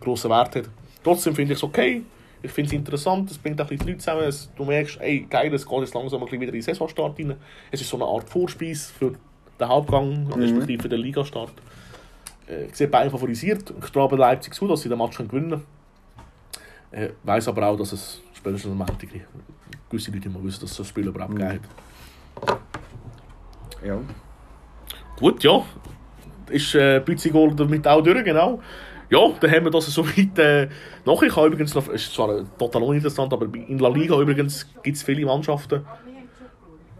grossen Wert hat. Trotzdem finde ich es okay. Ich finde es interessant, es bringt auch die Leute zusammen. Es, du merkst, ey, geil, es geht jetzt langsam ein bisschen wieder in den Saisonstart rein. Es ist so eine Art Vorspeis für den Hauptgang, respektive für den Ligastart. Äh, ich sehe Bayern favorisiert. Ich traue Leipzig zu, dass sie den Match können gewinnen können. Äh, weiß aber auch, dass es spätestens am Montag gewisse Leute immer wissen, dass es das Spiel überhaupt Mhm. gegeben hat. Ja. Gut, ja. Ist äh, Bützigol damit auch durch, genau. Ja, dann haben wir das soweit äh, noch. Ich habe übrigens noch, ist zwar äh, total uninteressant, aber in La Liga übrigens gibt es viele Mannschaften,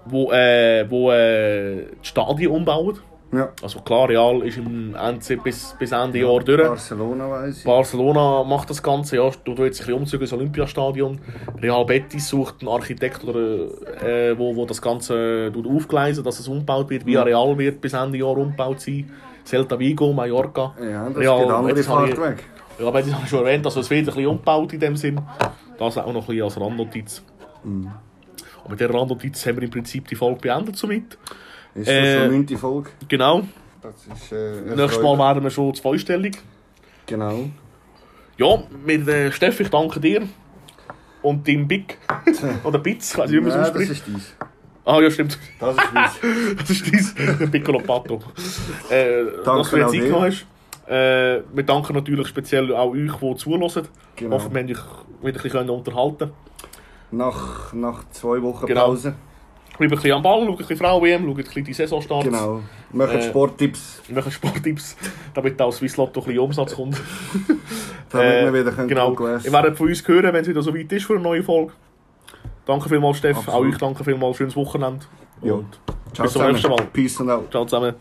wo, äh, wo äh, die Stadien umbauen. Ja. Also klar, Real ist im Ende, bis, bis Ende Jahr durch. Barcelona weiss ich. Barcelona macht das Ganze, ja, tut jetzt ein bisschen umzügen ins Olympiastadion. Real Betis sucht einen Architekt, oder, äh, wo, wo das Ganze tut aufgleisen, dass es umgebaut wird. Via Real wird bis Ende Jahr umgebaut sein. Celta Vigo, Mallorca. ja, das Real, geht andere Fahrt weg. Ja, aber das habe ich schon erwähnt, also es wird ein bisschen umgebaut in dem Sinn. Das auch noch ein bisschen als Randnotiz. Und mit dieser Randnotiz haben wir im Prinzip die Folge beendet somit. Ist das Äh, schon neunte Folge? Genau. Das ist, äh, Nächstes. Mal werden wir schon zweistellig. Genau. Ja, mit äh, Steff, ich danke dir. Und dem Big. Oder Bitz, ich weiß nicht, wie man es Nein, das ausspricht. ist dies. Ah, ja, stimmt. Das ist dies. Das ist dies, der Piccolo Pato. Äh, dass du dir. eingenommen hast. Äh, wir danken natürlich speziell auch euch, die zuhören. Genau. Hoffen, wir haben euch wieder ein bisschen unterhalten Nach, nach zwei Wochen Genau. Pause. Bleibt ein bisschen am Ball, schaut ein bisschen Frau-WM, schaut ein bisschen die Saisonstarts. Genau. Machen Äh, Sporttipps, Wir machen Sporttipps, damit auch Swiss Lotto ein bisschen Umsatz kommt. damit Äh, wir wieder können genau. Ihr werdet von uns hören, wenn es wieder so weit ist für eine neue Folge. Danke vielmals, Steff. Absolut. Auch euch danke vielmals. Schönes Wochenende. Ja. Und Ciao bis zum nächsten Mal. zusammen. Peace and out. ciao zusammen.